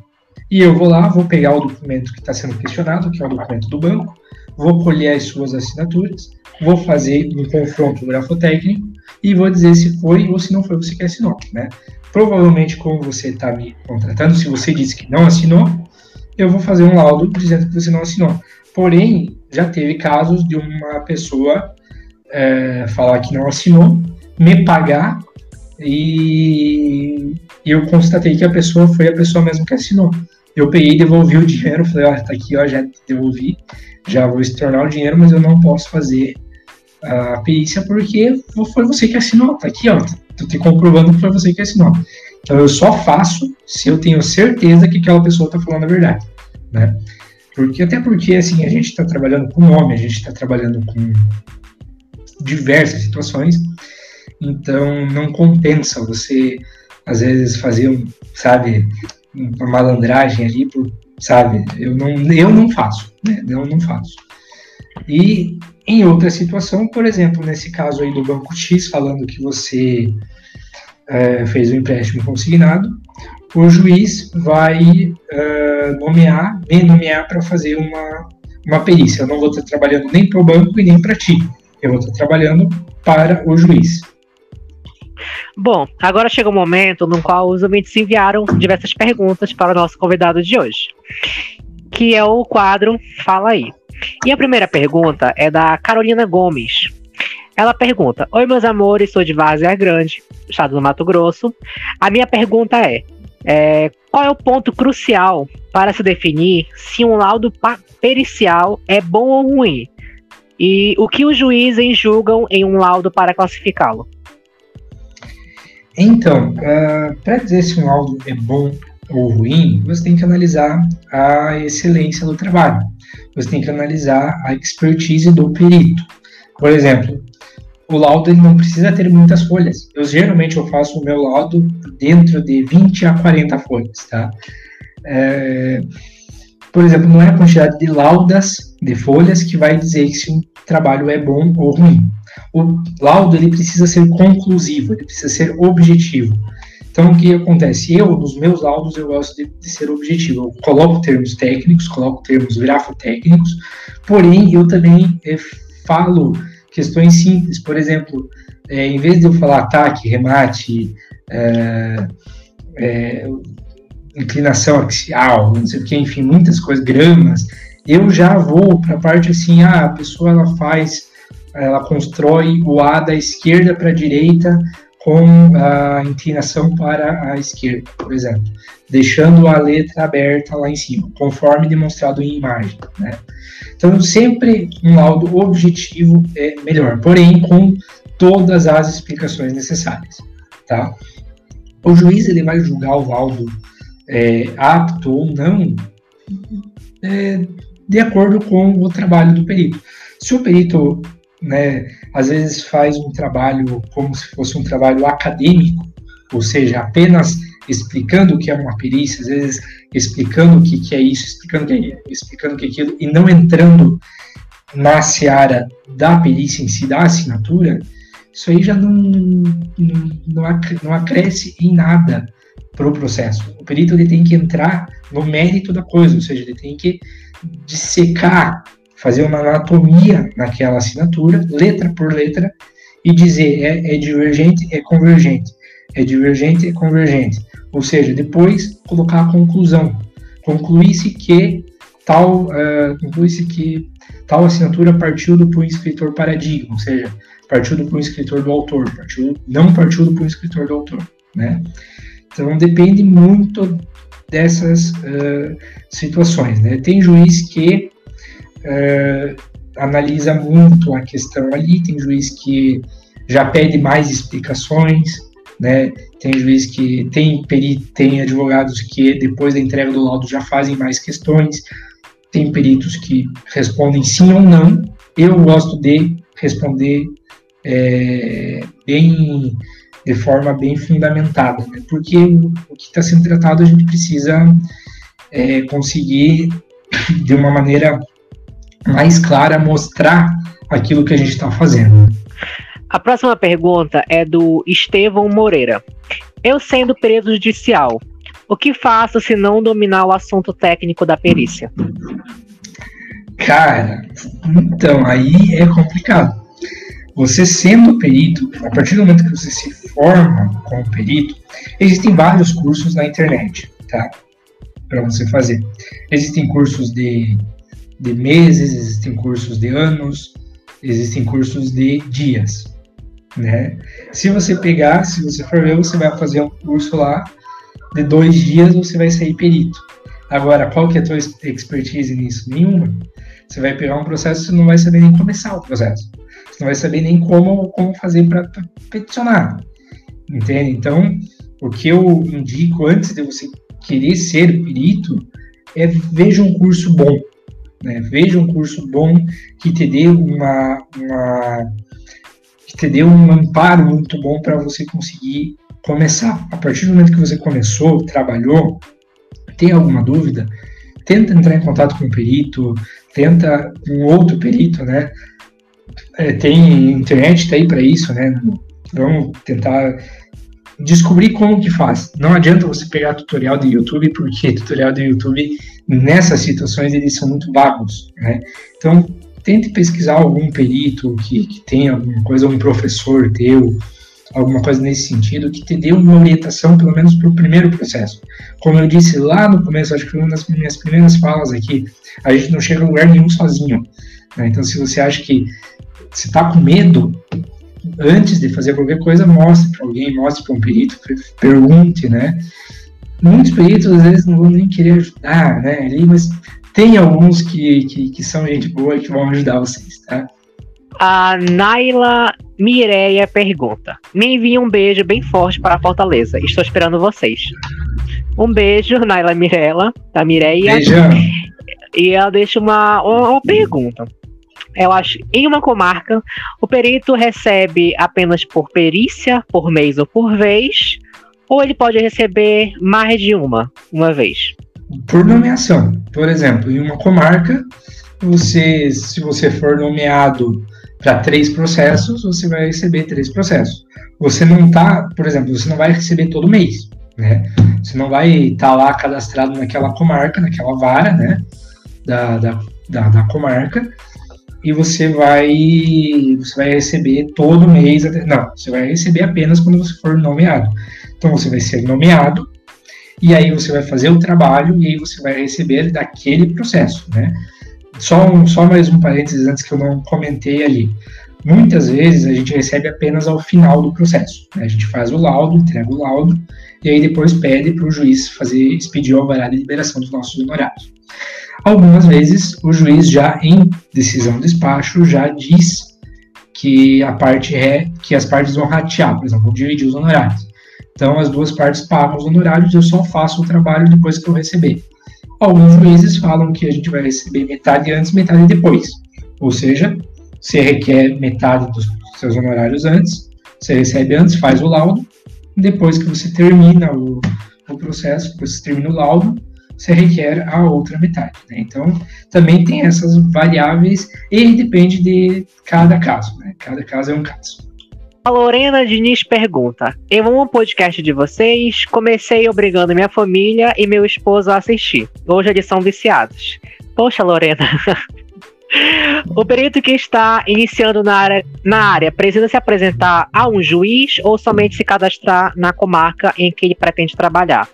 E eu vou lá, vou pegar o documento que está sendo questionado, que é o documento do banco, vou colher as suas assinaturas, vou fazer um confronto grafotécnico e vou dizer se foi ou se não foi você que assinou, né? Provavelmente, como você está me contratando, se você disse que não assinou, eu vou fazer um laudo dizendo que você não assinou. Porém, já teve casos de uma pessoa é, falar que não assinou, me pagar e eu constatei que a pessoa foi a pessoa mesmo que assinou. Eu peguei, devolvi o dinheiro, falei, ó, tá aqui, ó, já devolvi, já vou estornar o dinheiro, mas eu não posso fazer a perícia porque foi você que assinou, tá aqui, ó, tô te comprovando que foi você que assinou. Então eu só faço se eu tenho certeza que aquela pessoa tá falando a verdade, né? Porque até porque assim a gente está trabalhando com nome, a gente está trabalhando com diversas situações, então não compensa você às vezes fazer um, sabe, uma malandragem ali por, sabe? Eu não, eu não faço, né? Eu não faço. E em outra situação, por exemplo, nesse caso aí do Banco X, falando que você é, fez um empréstimo consignado, o juiz vai uh, nomear, me nomear para fazer uma, uma perícia. Eu não vou estar trabalhando nem para o banco e nem para ti. Eu vou estar trabalhando para o juiz. Bom, agora chega o momento no qual os ouvintes enviaram diversas perguntas para o nosso convidado de hoje, que é o quadro Fala aí. E a primeira pergunta é da Carolina Gomes. Ela pergunta: Oi, meus amores, sou de Várzea Grande, estado do Mato Grosso. A minha pergunta é, é: qual é o ponto crucial para se definir se um laudo pericial é bom ou ruim? E o que os juízes julgam em um laudo para classificá-lo? Então, uh, para dizer se um laudo é bom ou ruim, você tem que analisar a excelência do trabalho. Você tem que analisar a expertise do perito. Por exemplo, o laudo ele não precisa ter muitas folhas. Eu geralmente eu faço o meu laudo dentro de 20 a 40 folhas, tá? É, por exemplo, não é a quantidade de laudas de folhas que vai dizer se um trabalho é bom ou ruim. O laudo ele precisa ser conclusivo, ele precisa ser objetivo. Então, o que acontece? Eu, nos meus laudos, eu gosto de, de ser objetivo. Eu coloco termos técnicos, coloco termos grafotécnicos, porém, eu também é, falo questões simples. Por exemplo, é, em vez de eu falar ataque, remate, é, inclinação axial, não sei o que, enfim, muitas coisas, gramas, eu já vou para a parte assim, ah, a pessoa ela faz, ela constrói o A da esquerda para a direita com a inclinação para a esquerda, por exemplo, deixando a letra aberta lá em cima, conforme demonstrado em imagem, né? Então, sempre um laudo objetivo é melhor, porém com todas as explicações necessárias, tá? O juiz ele vai julgar o laudo é, apto ou não é, de acordo com o trabalho do perito. Se o perito né, às vezes faz um trabalho como se fosse um trabalho acadêmico, ou seja, apenas explicando o que é uma perícia, às vezes explicando o que, que é isso, explicando o que é, explicando que é aquilo, e não entrando na seara da perícia em si, da assinatura, isso aí já não, não, não acresce em nada para o processo. O perito ele tem que entrar no mérito da coisa, ou seja, ele tem que dissecar fazer uma anatomia naquela assinatura, letra por letra, e dizer é, é divergente, é convergente, é divergente, é convergente. Ou seja, depois colocar a conclusão. Concluísse que tal, uh, concluísse que tal assinatura partiu do punho escritor paradigma, ou seja, partiu do punho escritor do autor, partiu, não partiu do punho escritor do autor, né? Então depende muito dessas uh, situações, né? Tem juiz que uh, analisa muito a questão ali, tem juiz que já pede mais explicações, né? Tem juiz que tem perito, tem advogados que depois da entrega do laudo já fazem mais questões, tem peritos que respondem sim ou não. Eu gosto de responder é, bem de forma bem fundamentada, né? porque o que está sendo tratado a gente precisa é, conseguir de uma maneira mais clara mostrar aquilo que a gente está fazendo. A próxima pergunta é do Estevão Moreira. Eu sendo perito judicial, o que faço se não dominar o assunto técnico da perícia? Cara, então, aí é complicado. Você sendo perito, a partir do momento que você se forma como perito, existem vários cursos na internet, tá? Para você fazer. Existem cursos de, de meses, existem cursos de anos, existem cursos de dias, né? Se você pegar, se você for ver, você vai fazer um curso lá de dois dias, você vai sair perito. Agora, qual que é a tua expertise nisso? Nenhuma. Você vai pegar um processo você não vai saber nem começar o processo. Você não vai saber nem como, como fazer para peticionar. Entende? Então, o que eu indico antes de você querer ser perito é veja um curso bom. Né? Veja um curso bom que te dê uma, uma que te dê um amparo muito bom para você conseguir começar. A partir do momento que você começou, trabalhou, tem alguma dúvida, tenta entrar em contato com o perito, tenta um outro perito, né? É, tem internet tá aí para isso, né? Vamos tentar descobrir como que faz. Não adianta você pegar tutorial do YouTube, porque [LAUGHS] tutorial do YouTube nessas situações eles são muito vagos, né? Então tente pesquisar algum perito que, que tenha alguma coisa, um professor teu, alguma coisa nesse sentido, que te dê uma orientação, pelo menos para o primeiro processo. Como eu disse lá no começo, acho que uma das minhas primeiras falas aqui, a gente não chega a lugar nenhum sozinho. Né? Então, se você acha que você está com medo, antes de fazer qualquer coisa, mostre para alguém, mostre para um perito, pergunte, né? Muitos peritos às vezes não vão nem querer ajudar, né? mas tem alguns que, que, que são gente boa e que vão ajudar vocês, tá? A Naila Mireia pergunta: Me envie um beijo bem forte para a Fortaleza. Estou esperando vocês. Um beijo, Naila Mirella, da Mireia. Beijão. E ela deixa uma, uma pergunta. Eu acho, em uma comarca, o perito recebe apenas por perícia, por mês ou por vez, ou ele pode receber mais de uma, uma vez? Por nomeação. Por exemplo, em uma comarca, você, se você for nomeado para três processos, você vai receber três processos. Você não tá, por exemplo, você não vai receber todo mês, né? Você não vai estar tá lá cadastrado naquela comarca, naquela vara, né? Da, da, da, da, comarca, e você vai, você vai receber todo mês. Não, você vai receber apenas quando você for nomeado. Então você vai ser nomeado, e aí você vai fazer o trabalho, e aí você vai receber daquele processo, né? Só, um, só mais um parênteses antes que eu não comentei ali. Muitas vezes a gente recebe apenas ao final do processo. Né? A gente faz o laudo, entrega o laudo, e aí depois pede para o juiz fazer, expedir o alvará de liberação dos nossos honorários. Algumas vezes o juiz já em decisão de despacho já diz que a parte é que as partes vão ratear, por exemplo, dividir os honorários. Então as duas partes pagam os honorários, eu só faço o trabalho depois que eu receber. Alguns juízes falam que a gente vai receber metade antes, metade depois. Ou seja, você requer metade dos seus honorários antes, você recebe antes, faz o laudo, depois que você termina o, o processo, depois você termina o laudo, você requer a outra metade. Né? Então, também tem essas variáveis e depende de cada caso. Né? Cada caso é um caso. A Lorena Diniz pergunta: Eu amo o podcast de vocês. Comecei obrigando minha família e meu esposo a assistir. Hoje eles são viciados. Poxa, Lorena. [LAUGHS] [LAUGHS] o perito que está iniciando na área, na área precisa se apresentar a um juiz ou somente se cadastrar na comarca em que ele pretende trabalhar?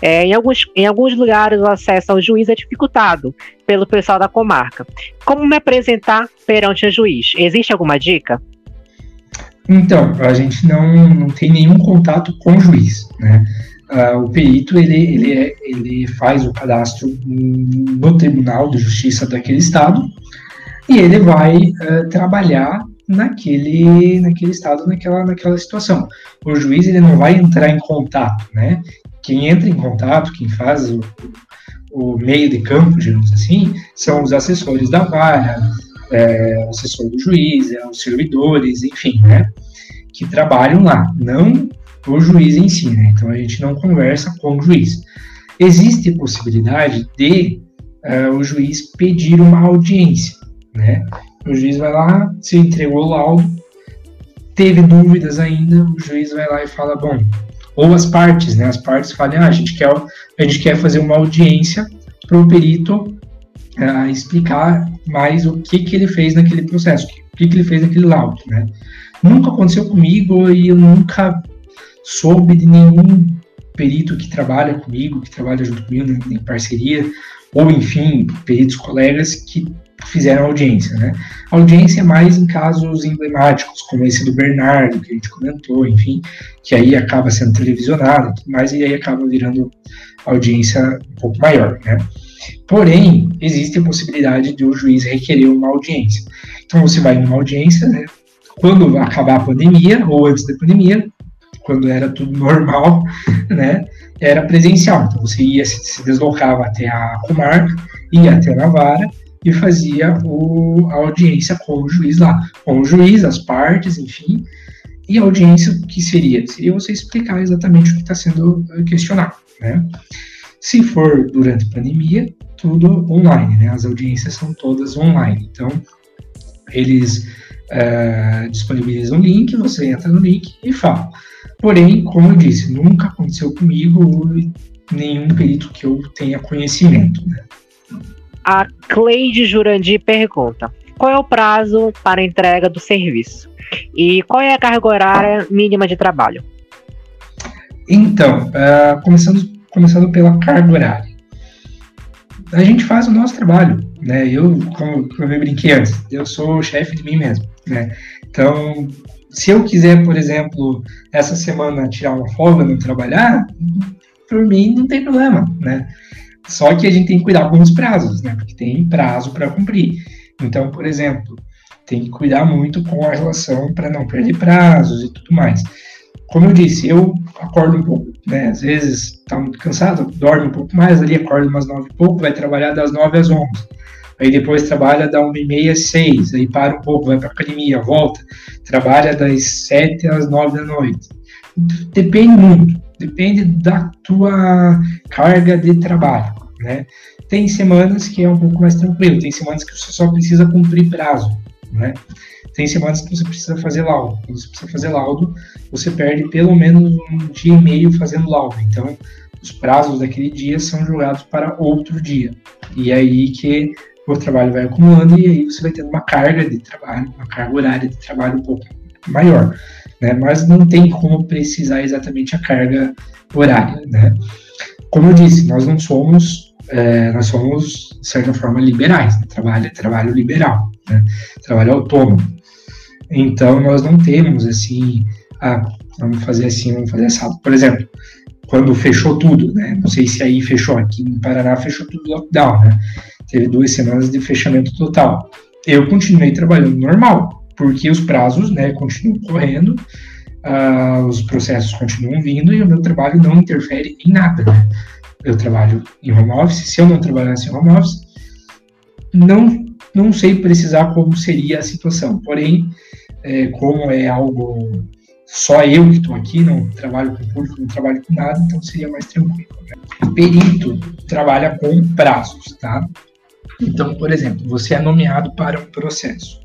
É, em, alguns, em alguns lugares, o acesso ao juiz é dificultado pelo pessoal da comarca. Como me apresentar perante o juiz? Existe alguma dica? Então, a gente não, não tem nenhum contato com o juiz, né? Uh, o perito ele, ele, é, ele faz o cadastro no Tribunal de Justiça daquele estado e ele vai uh, trabalhar naquele, naquele estado, naquela, naquela situação. O juiz ele não vai entrar em contato, né? Quem entra em contato, quem faz o, o meio de campo, digamos assim, são os assessores da vara, é, o assessor do juiz, é, os servidores, enfim, né, que trabalham lá, não o juiz em si, né, então a gente não conversa com o juiz. Existe possibilidade de uh, o juiz pedir uma audiência, né, o juiz vai lá, se entregou o laudo, teve dúvidas ainda, o juiz vai lá e fala, bom, ou as partes, né, as partes falam, ah, a gente quer, a gente quer fazer uma audiência para o perito uh, explicar mais o que, que ele fez naquele processo, Por que, que ele fez aquele laudo, né? Nunca aconteceu comigo e eu nunca soube de nenhum perito que trabalha comigo, que trabalha junto comigo em parceria, ou enfim, peritos colegas que fizeram audiência, né? audiência é mais em casos emblemáticos, como esse do Bernardo, que a gente comentou, enfim, que aí acaba sendo televisionado, mas e aí acaba virando audiência um pouco maior, né? Porém, existe a possibilidade de o juiz requerer uma audiência. Então você vai numa audiência, né? Quando acabar a pandemia, ou antes da pandemia, quando era tudo normal, [LAUGHS] né? Era presencial. Então você ia, se deslocava até a comarca, ia até a vara, e fazia o, a audiência com o juiz lá, com o juiz, as partes, enfim. E a audiência que seria? Seria você explicar exatamente o que está sendo questionado, né? Se for durante a pandemia, tudo online, né? As audiências são todas online. Então, eles uh, disponibilizam o link, você entra no link e fala. Porém, como eu disse, nunca aconteceu comigo nenhum perito que eu tenha conhecimento, né? A Cleide Jurandir pergunta: qual é o prazo para entrega do serviço? E qual é a carga horária mínima de trabalho? Então, uh, começando, começando pela carga horária. A gente faz o nosso trabalho, né? Eu, como, como eu brinquei antes, eu sou chefe de mim mesmo, né? Então, se eu quiser, por exemplo, essa semana tirar uma folga, não trabalhar, por mim não tem problema, né? Só que a gente tem que cuidar com os prazos, né? Porque tem prazo para cumprir. Então, por exemplo, tem que cuidar muito com a relação para não perder prazos e tudo mais. Como eu disse, eu acordo um pouco, né? Às vezes tá muito cansado, dorme um pouco mais, ali acorda umas nove e pouco, vai trabalhar das nove às onze. Aí depois trabalha da uma e meia às seis, aí para um pouco, vai para academia, volta, trabalha das sete às nove da noite. Depende muito depende da tua carga de trabalho, né? Tem semanas que é um pouco mais tranquilo, tem semanas que você só precisa cumprir prazo, né? Tem semanas que você precisa fazer laudo. Quando você precisa fazer laudo, você perde pelo menos um dia e meio fazendo laudo. Então, os prazos daquele dia são jogados para outro dia. E é aí que o trabalho vai acumulando e aí você vai tendo uma carga de trabalho, uma carga horária de trabalho um pouco maior né? Mas não tem como precisar exatamente a carga horária, né? Como eu disse, nós não somos, é, nós somos de certa forma liberais, né? trabalho, trabalho liberal, né? trabalho autônomo. Então nós não temos assim, vamos fazer assim, vamos fazer assado. Por exemplo, quando fechou tudo, né? Não sei se aí fechou aqui no Paraná, fechou tudo lockdown, né? Teve duas semanas de fechamento total. Eu continuei trabalhando normal, porque os prazos né, continuam correndo, uh, os processos continuam vindo e o meu trabalho não interfere em nada. Né? Eu trabalho em home office, se eu não trabalhasse em home office, não, não sei precisar como seria a situação. Porém, é, como é algo só eu que estou aqui, não trabalho com público, não trabalho com nada, então seria mais tranquilo. Né? O perito trabalha com prazos, tá? Então, por exemplo, você é nomeado para um processo.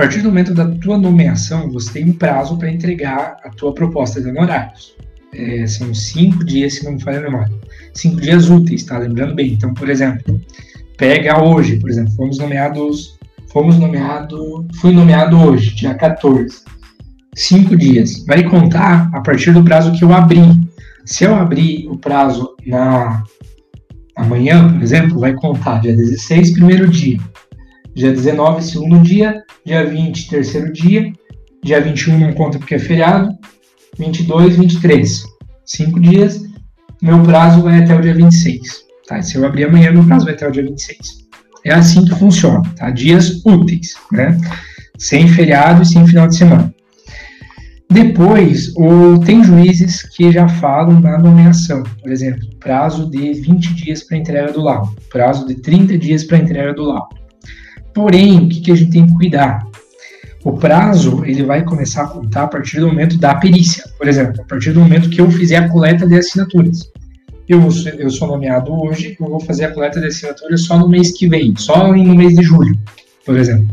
A partir do momento da tua nomeação, você tem um prazo para entregar a tua proposta de honorários. É, são cinco dias, se não me falha a memória. Cinco dias úteis, tá? Lembrando bem. Então, por exemplo, pega hoje, por exemplo, fomos nomeados, fomos nomeado, fui nomeado hoje, dia 14. Cinco dias. Vai contar a partir do prazo que eu abri. Se eu abrir o prazo na amanhã, por exemplo, vai contar dia 16, primeiro dia. Dia 19, segundo dia. Dia 20, terceiro dia. Dia 21 não conta porque é feriado. 22, 23. Cinco dias. Meu prazo vai até o dia 26. Tá? Se eu abrir amanhã, meu prazo vai até o dia 26. É assim que funciona, tá? Dias úteis, né? Sem feriado e sem final de semana. Depois, o, tem juízes que já falam na nomeação, por exemplo, prazo de 20 dias para entrega do laudo, prazo de 30 dias para entrega do laudo. Porém, o que, que a gente tem que cuidar? O prazo ele vai começar a contar a partir do momento da perícia. Por exemplo, a partir do momento que eu fizer a coleta de assinaturas. Eu, eu sou nomeado hoje, eu vou fazer a coleta de assinaturas só no mês que vem, só no mês de julho, por exemplo.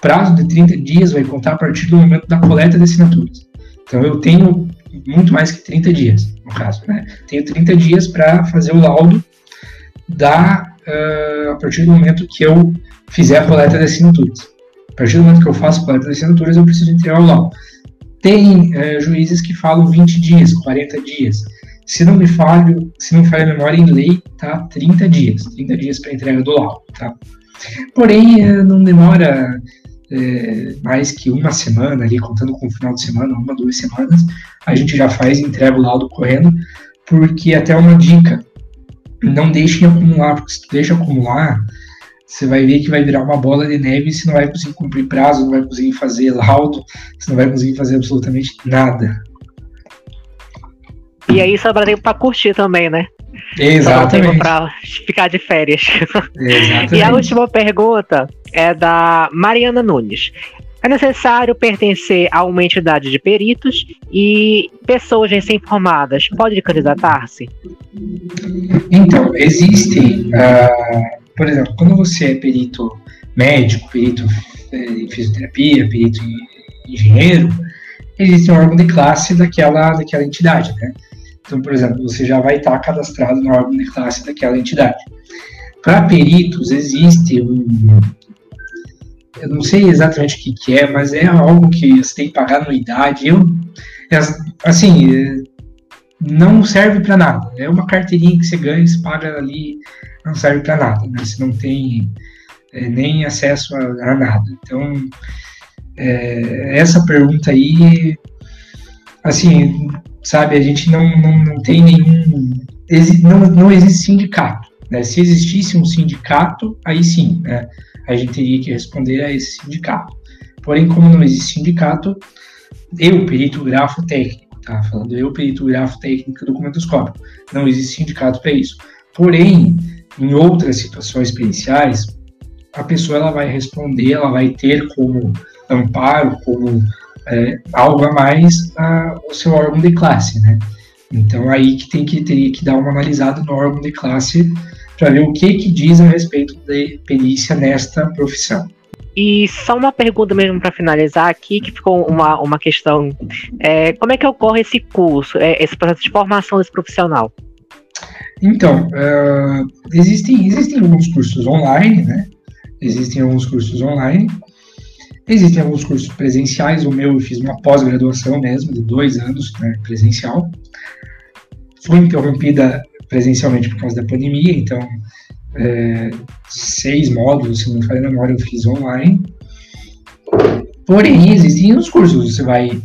Prazo de 30 dias vai contar a partir do momento da coleta de assinaturas. Então eu tenho muito mais que 30 dias, no caso. Né? Tenho 30 dias para fazer o laudo da, uh, a partir do momento que eu fizer a coleta de assinaturas. A partir do momento que eu faço coleta de assinaturas, eu preciso entregar o laudo. Tem é, juízes que falam 20 dias, 40 dias. Se não me falho, se não falha a memória em lei, tá 30 dias, 30 dias para entrega do laudo, tá? Porém, é, não demora é, mais que uma semana ali, contando com o final de semana, uma, duas semanas, a gente já faz entrega o laudo correndo, porque até uma dica, não deixem acumular, porque se tu deixa acumular, você vai ver que vai virar uma bola de neve e você não vai conseguir cumprir prazo, não vai conseguir fazer laudo, você não vai conseguir fazer absolutamente nada. E aí sobra tempo para curtir também, né? Exatamente. Para ficar de férias. Exatamente. E a última pergunta é da Mariana Nunes. É necessário pertencer a uma entidade de peritos e pessoas recém-formadas podem candidatar-se? Então, existe, uh, por exemplo, quando você é perito médico, perito é, em fisioterapia, perito em engenheiro, existe um órgão de classe daquela, daquela entidade, né? Então, por exemplo, você já vai estar cadastrado no órgão de classe daquela entidade. Para peritos, existe um. Eu não sei exatamente o que, que, é, mas é algo que você tem que pagar anuidade. Eu, é, assim, não serve para nada. É uma carteirinha que você ganha, você paga ali, não serve para nada. Né? Você não tem é, nem acesso a, a nada. Então, é, essa pergunta aí, assim, sabe? A gente não, não, não tem nenhum. Não, não existe sindicato. Né? Se existisse um sindicato, aí sim, né? a gente teria que responder a esse sindicato. Porém, como não existe sindicato, eu, perito grafo técnico, tá? Falando eu, perito grafo técnico documentoscópio. Não existe sindicato para isso. Porém, em outras situações periciais, a pessoa ela vai responder, ela vai ter como amparo, como é, algo a mais a, o seu órgão de classe, né? Então aí que tem que teria que dar uma analisada no órgão de classe para ver o que que diz a respeito de perícia nesta profissão. E só uma pergunta mesmo para finalizar aqui, que ficou uma, uma questão. É, como é que ocorre esse curso, é, esse processo de formação desse profissional? Então, uh, existem, existem alguns cursos online, né? Existem alguns cursos online. Existem alguns cursos presenciais, o meu eu fiz uma pós-graduação mesmo, de dois anos, né, presencial. Foi interrompida presencialmente por causa da pandemia, então é, seis módulos, se não me falha a memória, eu fiz online. Porém, existem os cursos, você vai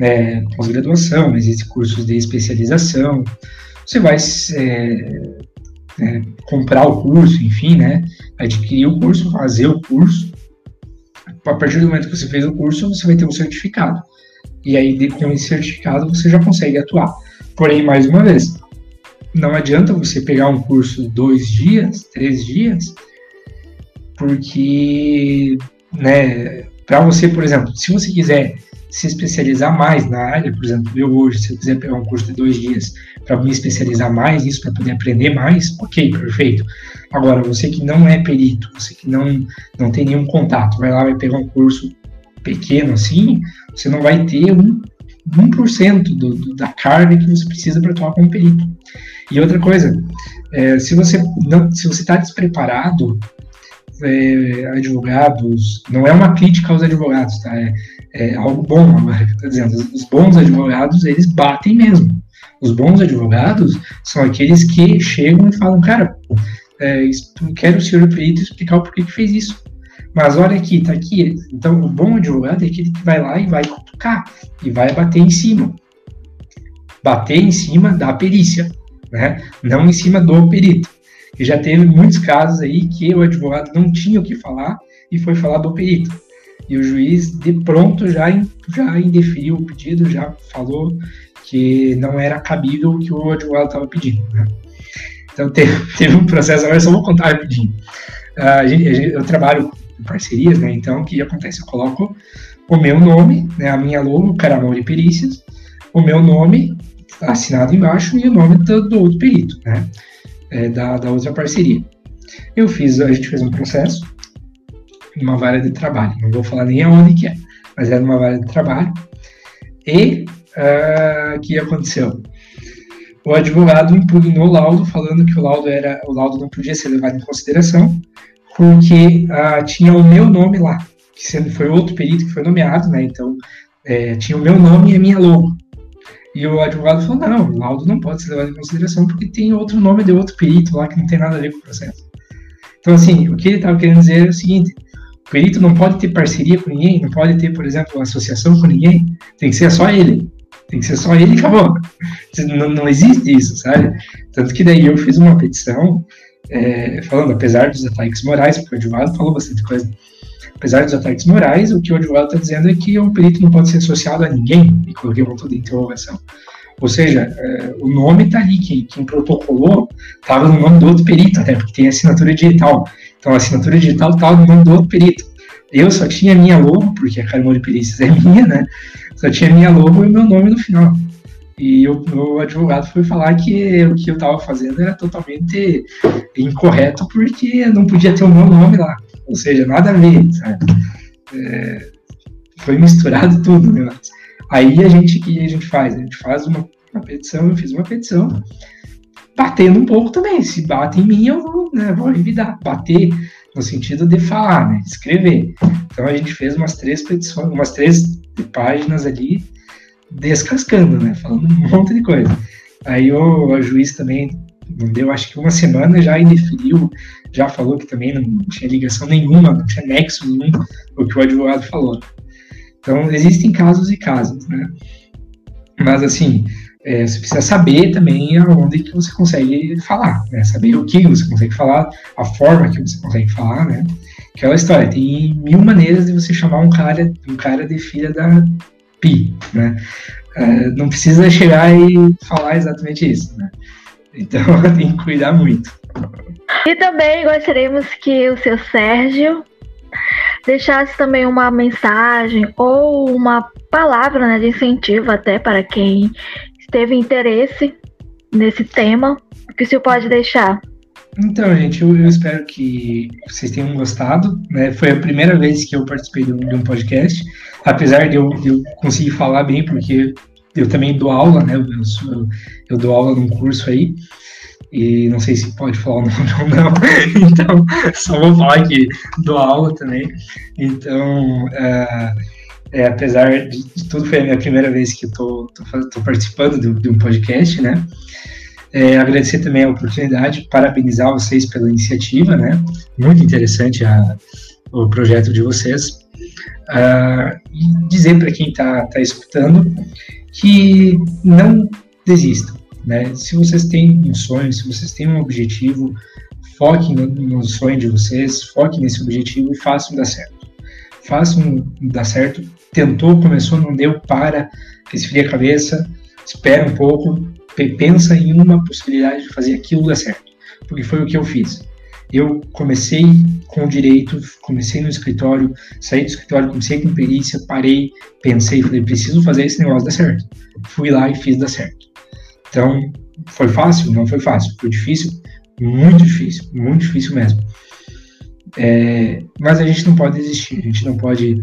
é, pós-graduação, existem cursos de especialização, você vai é, é, comprar o curso, enfim, né, adquirir o curso, fazer o curso, a partir do momento que você fez o curso, você vai ter um certificado. E aí, com esse certificado, você já consegue atuar. Porém, mais uma vez, não adianta você pegar um curso dois dias, três dias, porque, né, para você, por exemplo, se você quiser se especializar mais na área, por exemplo, eu hoje, se eu quiser pegar um curso de dois dias para me especializar mais nisso, para poder aprender mais, ok, perfeito. Agora, você que não é perito, você que não, não tem nenhum contato, vai lá, vai pegar um curso pequeno assim, você não vai ter um 1% do, do, da carga que você precisa para atuar como perito. E outra coisa, é, se você não, se você está despreparado, é, advogados, não é uma crítica aos advogados, tá? É, é algo bom que eu estou dizendo. Os bons advogados, eles batem mesmo. Os bons advogados são aqueles que chegam e falam, cara, é, quero o senhor perito explicar o porquê que fez isso. Mas olha aqui, tá aqui. Então, o bom advogado é aquele que vai lá e vai cutucar e vai bater em cima. Bater em cima da perícia, né? Não em cima do perito. E já teve muitos casos aí que o advogado não tinha o que falar e foi falar do perito. E o juiz, de pronto, já, já indeferiu o pedido, já falou que não era cabível o que o advogado estava pedindo. Né? Então, [LAUGHS] teve, teve, um processo, agora eu só vou contar rapidinho. Uh, gente, eu trabalho em parcerias, né? Então, o que acontece? Eu coloco o meu nome, né, a minha logo, Caramol e Perícias, o meu nome assinado embaixo e o nome do, do outro perito, né? É, da, da outra parceria. Eu fiz, a gente fez um processo numa vara de trabalho, não vou falar nem aonde que é, mas era uma vara de trabalho. E ah, o uh, que aconteceu? O advogado impugnou o laudo, falando que o laudo era o laudo não podia ser levado em consideração, porque uh, tinha o meu nome lá. que sendo, foi outro perito que foi nomeado, né? Então, é, tinha o meu nome e a minha logo. E o advogado falou: não, o laudo não pode ser levado em consideração porque tem outro nome de outro perito lá que não tem nada a ver com o processo. Então, assim, o que ele estava querendo dizer é o seguinte: o perito não pode ter parceria com ninguém, não pode ter, por exemplo, associação com ninguém, tem que ser só ele. Tem que ser só ele e acabou. Não, não existe isso, sabe? Tanto que daí eu fiz uma petição é, falando, apesar dos ataques morais, porque o advogado falou bastante coisa, apesar dos ataques morais, o que o advogado está dizendo é que o perito não pode ser associado a ninguém, e coloquei um ponto de interrogação. Ou seja, é, o nome está ali, quem, quem protocolou estava no nome do outro perito, até porque tem assinatura digital. Então a assinatura digital estava no nome do outro perito. Eu só tinha minha logo, porque a Carmo de Perícias é [LAUGHS] minha, né? Só tinha minha logo e meu nome no final. E o advogado foi falar que o que eu estava fazendo era totalmente incorreto, porque não podia ter o meu nome lá. Ou seja, nada a ver, sabe? É, foi misturado tudo, né? Aí a gente, que a gente faz? A gente faz uma, uma petição, eu fiz uma petição, batendo um pouco também. Se bate em mim, eu vou, né, vou revidar. Bater no sentido de falar, né? Escrever. Então a gente fez umas três petições, umas três páginas ali, descascando, né? Falando um [LAUGHS] monte de coisa. Aí o, o juiz também não deu, acho que uma semana já indeferiu, já falou que também não tinha ligação nenhuma, não tinha nexo nenhum o que o advogado falou. Então, existem casos e casos, né? Mas, assim, é, você precisa saber também aonde que você consegue falar, né? Saber o que você consegue falar, a forma que você consegue falar, né? Aquela história, tem mil maneiras de você chamar um cara, um cara de filha da pi, né? É, não precisa chegar e falar exatamente isso, né? Então [LAUGHS] tem que cuidar muito. E também gostaríamos que o seu Sérgio deixasse também uma mensagem ou uma palavra né, de incentivo até para quem teve interesse nesse tema, que o senhor pode deixar? Então, gente, eu, eu, espero que vocês tenham gostado. Né? Foi a primeira vez que eu participei de um, de um podcast, apesar de eu, de eu, conseguir falar bem, porque eu também dou aula, né? Eu, sou, eu dou aula num curso aí, e não sei se pode falar o [LAUGHS] ou não, então só vou falar que dou aula também. Então, é, é, apesar de, de, tudo, foi a minha primeira vez que tô participando de, de, um podcast, né? É, agradecer também a oportunidade, parabenizar vocês pela iniciativa, né? Muito interessante a, o projeto de vocês. Uh, e dizer para quem está tá escutando que não desistam, né? Se vocês têm um sonho, se vocês têm um objetivo, foquem no, no sonho de vocês, foquem nesse objetivo e façam dar certo. Façam dar certo tentou, começou, não deu, para, esfria a cabeça, espera um pouco, pensa em uma possibilidade de fazer aquilo dar certo, porque foi o que eu fiz. Eu comecei com direito, comecei no escritório, saí do escritório, comecei com perícia, parei, pensei, falei, preciso fazer esse negócio dar certo. Fui lá e fiz dar certo. Então, foi fácil? Não foi fácil. Foi difícil? Muito difícil, muito difícil mesmo. É, mas a gente não pode desistir, a gente não pode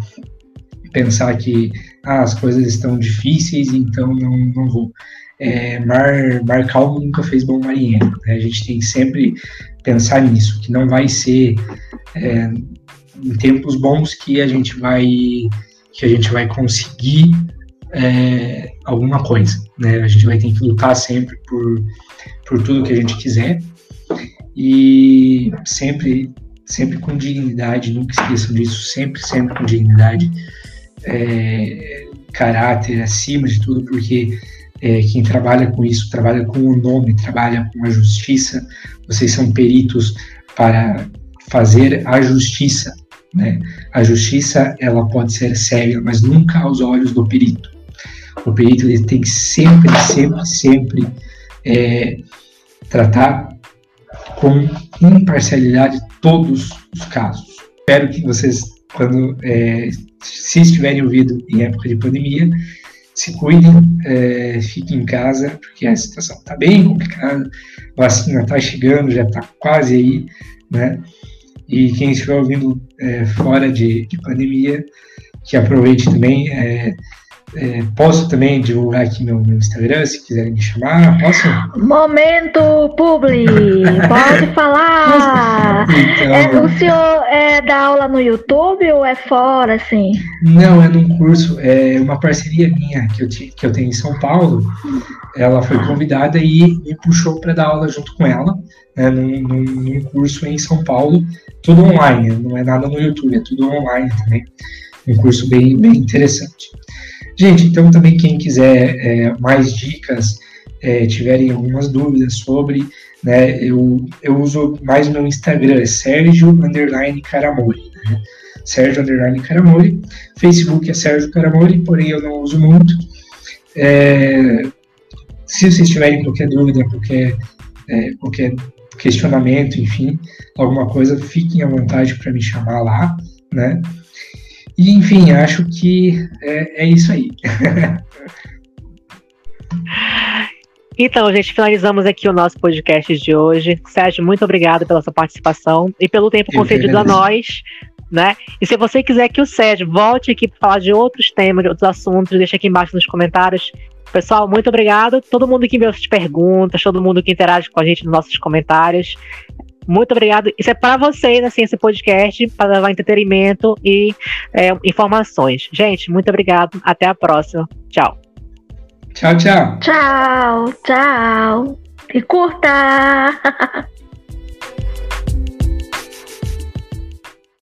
pensar que ah, as coisas estão difíceis, então não, não vou. É, mar, mar calmo nunca fez bom marinheiro. Né? A gente tem que sempre pensar nisso, que não vai ser é, em tempos bons que a gente vai que a gente vai conseguir é, alguma coisa. Né? A gente vai ter que lutar sempre por, por tudo que a gente quiser e sempre sempre com dignidade, nunca esqueçam disso, sempre, sempre com dignidade é, caráter acima de tudo, porque é, quem trabalha com isso trabalha com o nome, trabalha com a justiça. Vocês são peritos para fazer a justiça. Né? A justiça ela pode ser cega, mas nunca aos olhos do perito. O perito ele tem que sempre, sempre, sempre é, tratar com imparcialidade todos os casos. Espero que vocês, quando é, se estiverem ouvindo em época de pandemia, se cuidem, é, fiquem em casa, porque a situação está bem complicada, a vacina está chegando, já está quase aí, né? E quem estiver ouvindo é, fora de, de, pandemia, que aproveite também, é, é, posso também divulgar aqui meu, meu, Instagram, se quiserem me chamar, posso? Momento publi, pode falar. [LAUGHS] Então... É, o senhor é dá aula no YouTube ou é fora, assim? Não, é num curso, é uma parceria minha que eu, que eu tenho em São Paulo. Ela foi convidada e me puxou para dar aula junto com ela, né, num, num, num curso em São Paulo, tudo online, não é nada no YouTube, é tudo online também. Um curso bem, bem interessante. Gente, então também quem quiser é, mais dicas, é, tiverem algumas dúvidas sobre, né, eu, eu uso mais meu Instagram, é Sérgio Underline Caramori, né? Sérgio Underline Caramori, Facebook é Sérgio Caramori, porém eu não uso muito. É, se vocês tiverem qualquer dúvida, qualquer, é, qualquer questionamento, enfim, alguma coisa, fiquem à vontade para me chamar lá, né? E, enfim, acho que é, é isso aí. [LAUGHS] Então, gente, finalizamos aqui o nosso podcast de hoje. Sérgio, muito obrigado pela sua participação e pelo tempo concedido a nós. Né? E se você quiser que o Sérgio volte aqui para falar de outros temas, de outros assuntos, deixa aqui embaixo nos comentários. Pessoal, muito obrigado. Todo mundo que enviou suas perguntas, todo mundo que interage com a gente nos nossos comentários. Muito obrigado. Isso é para vocês, assim, esse podcast, para levar entretenimento e é, informações. Gente, muito obrigado. Até a próxima. Tchau. Tchau, tchau. Tchau, tchau. E curta! [LAUGHS]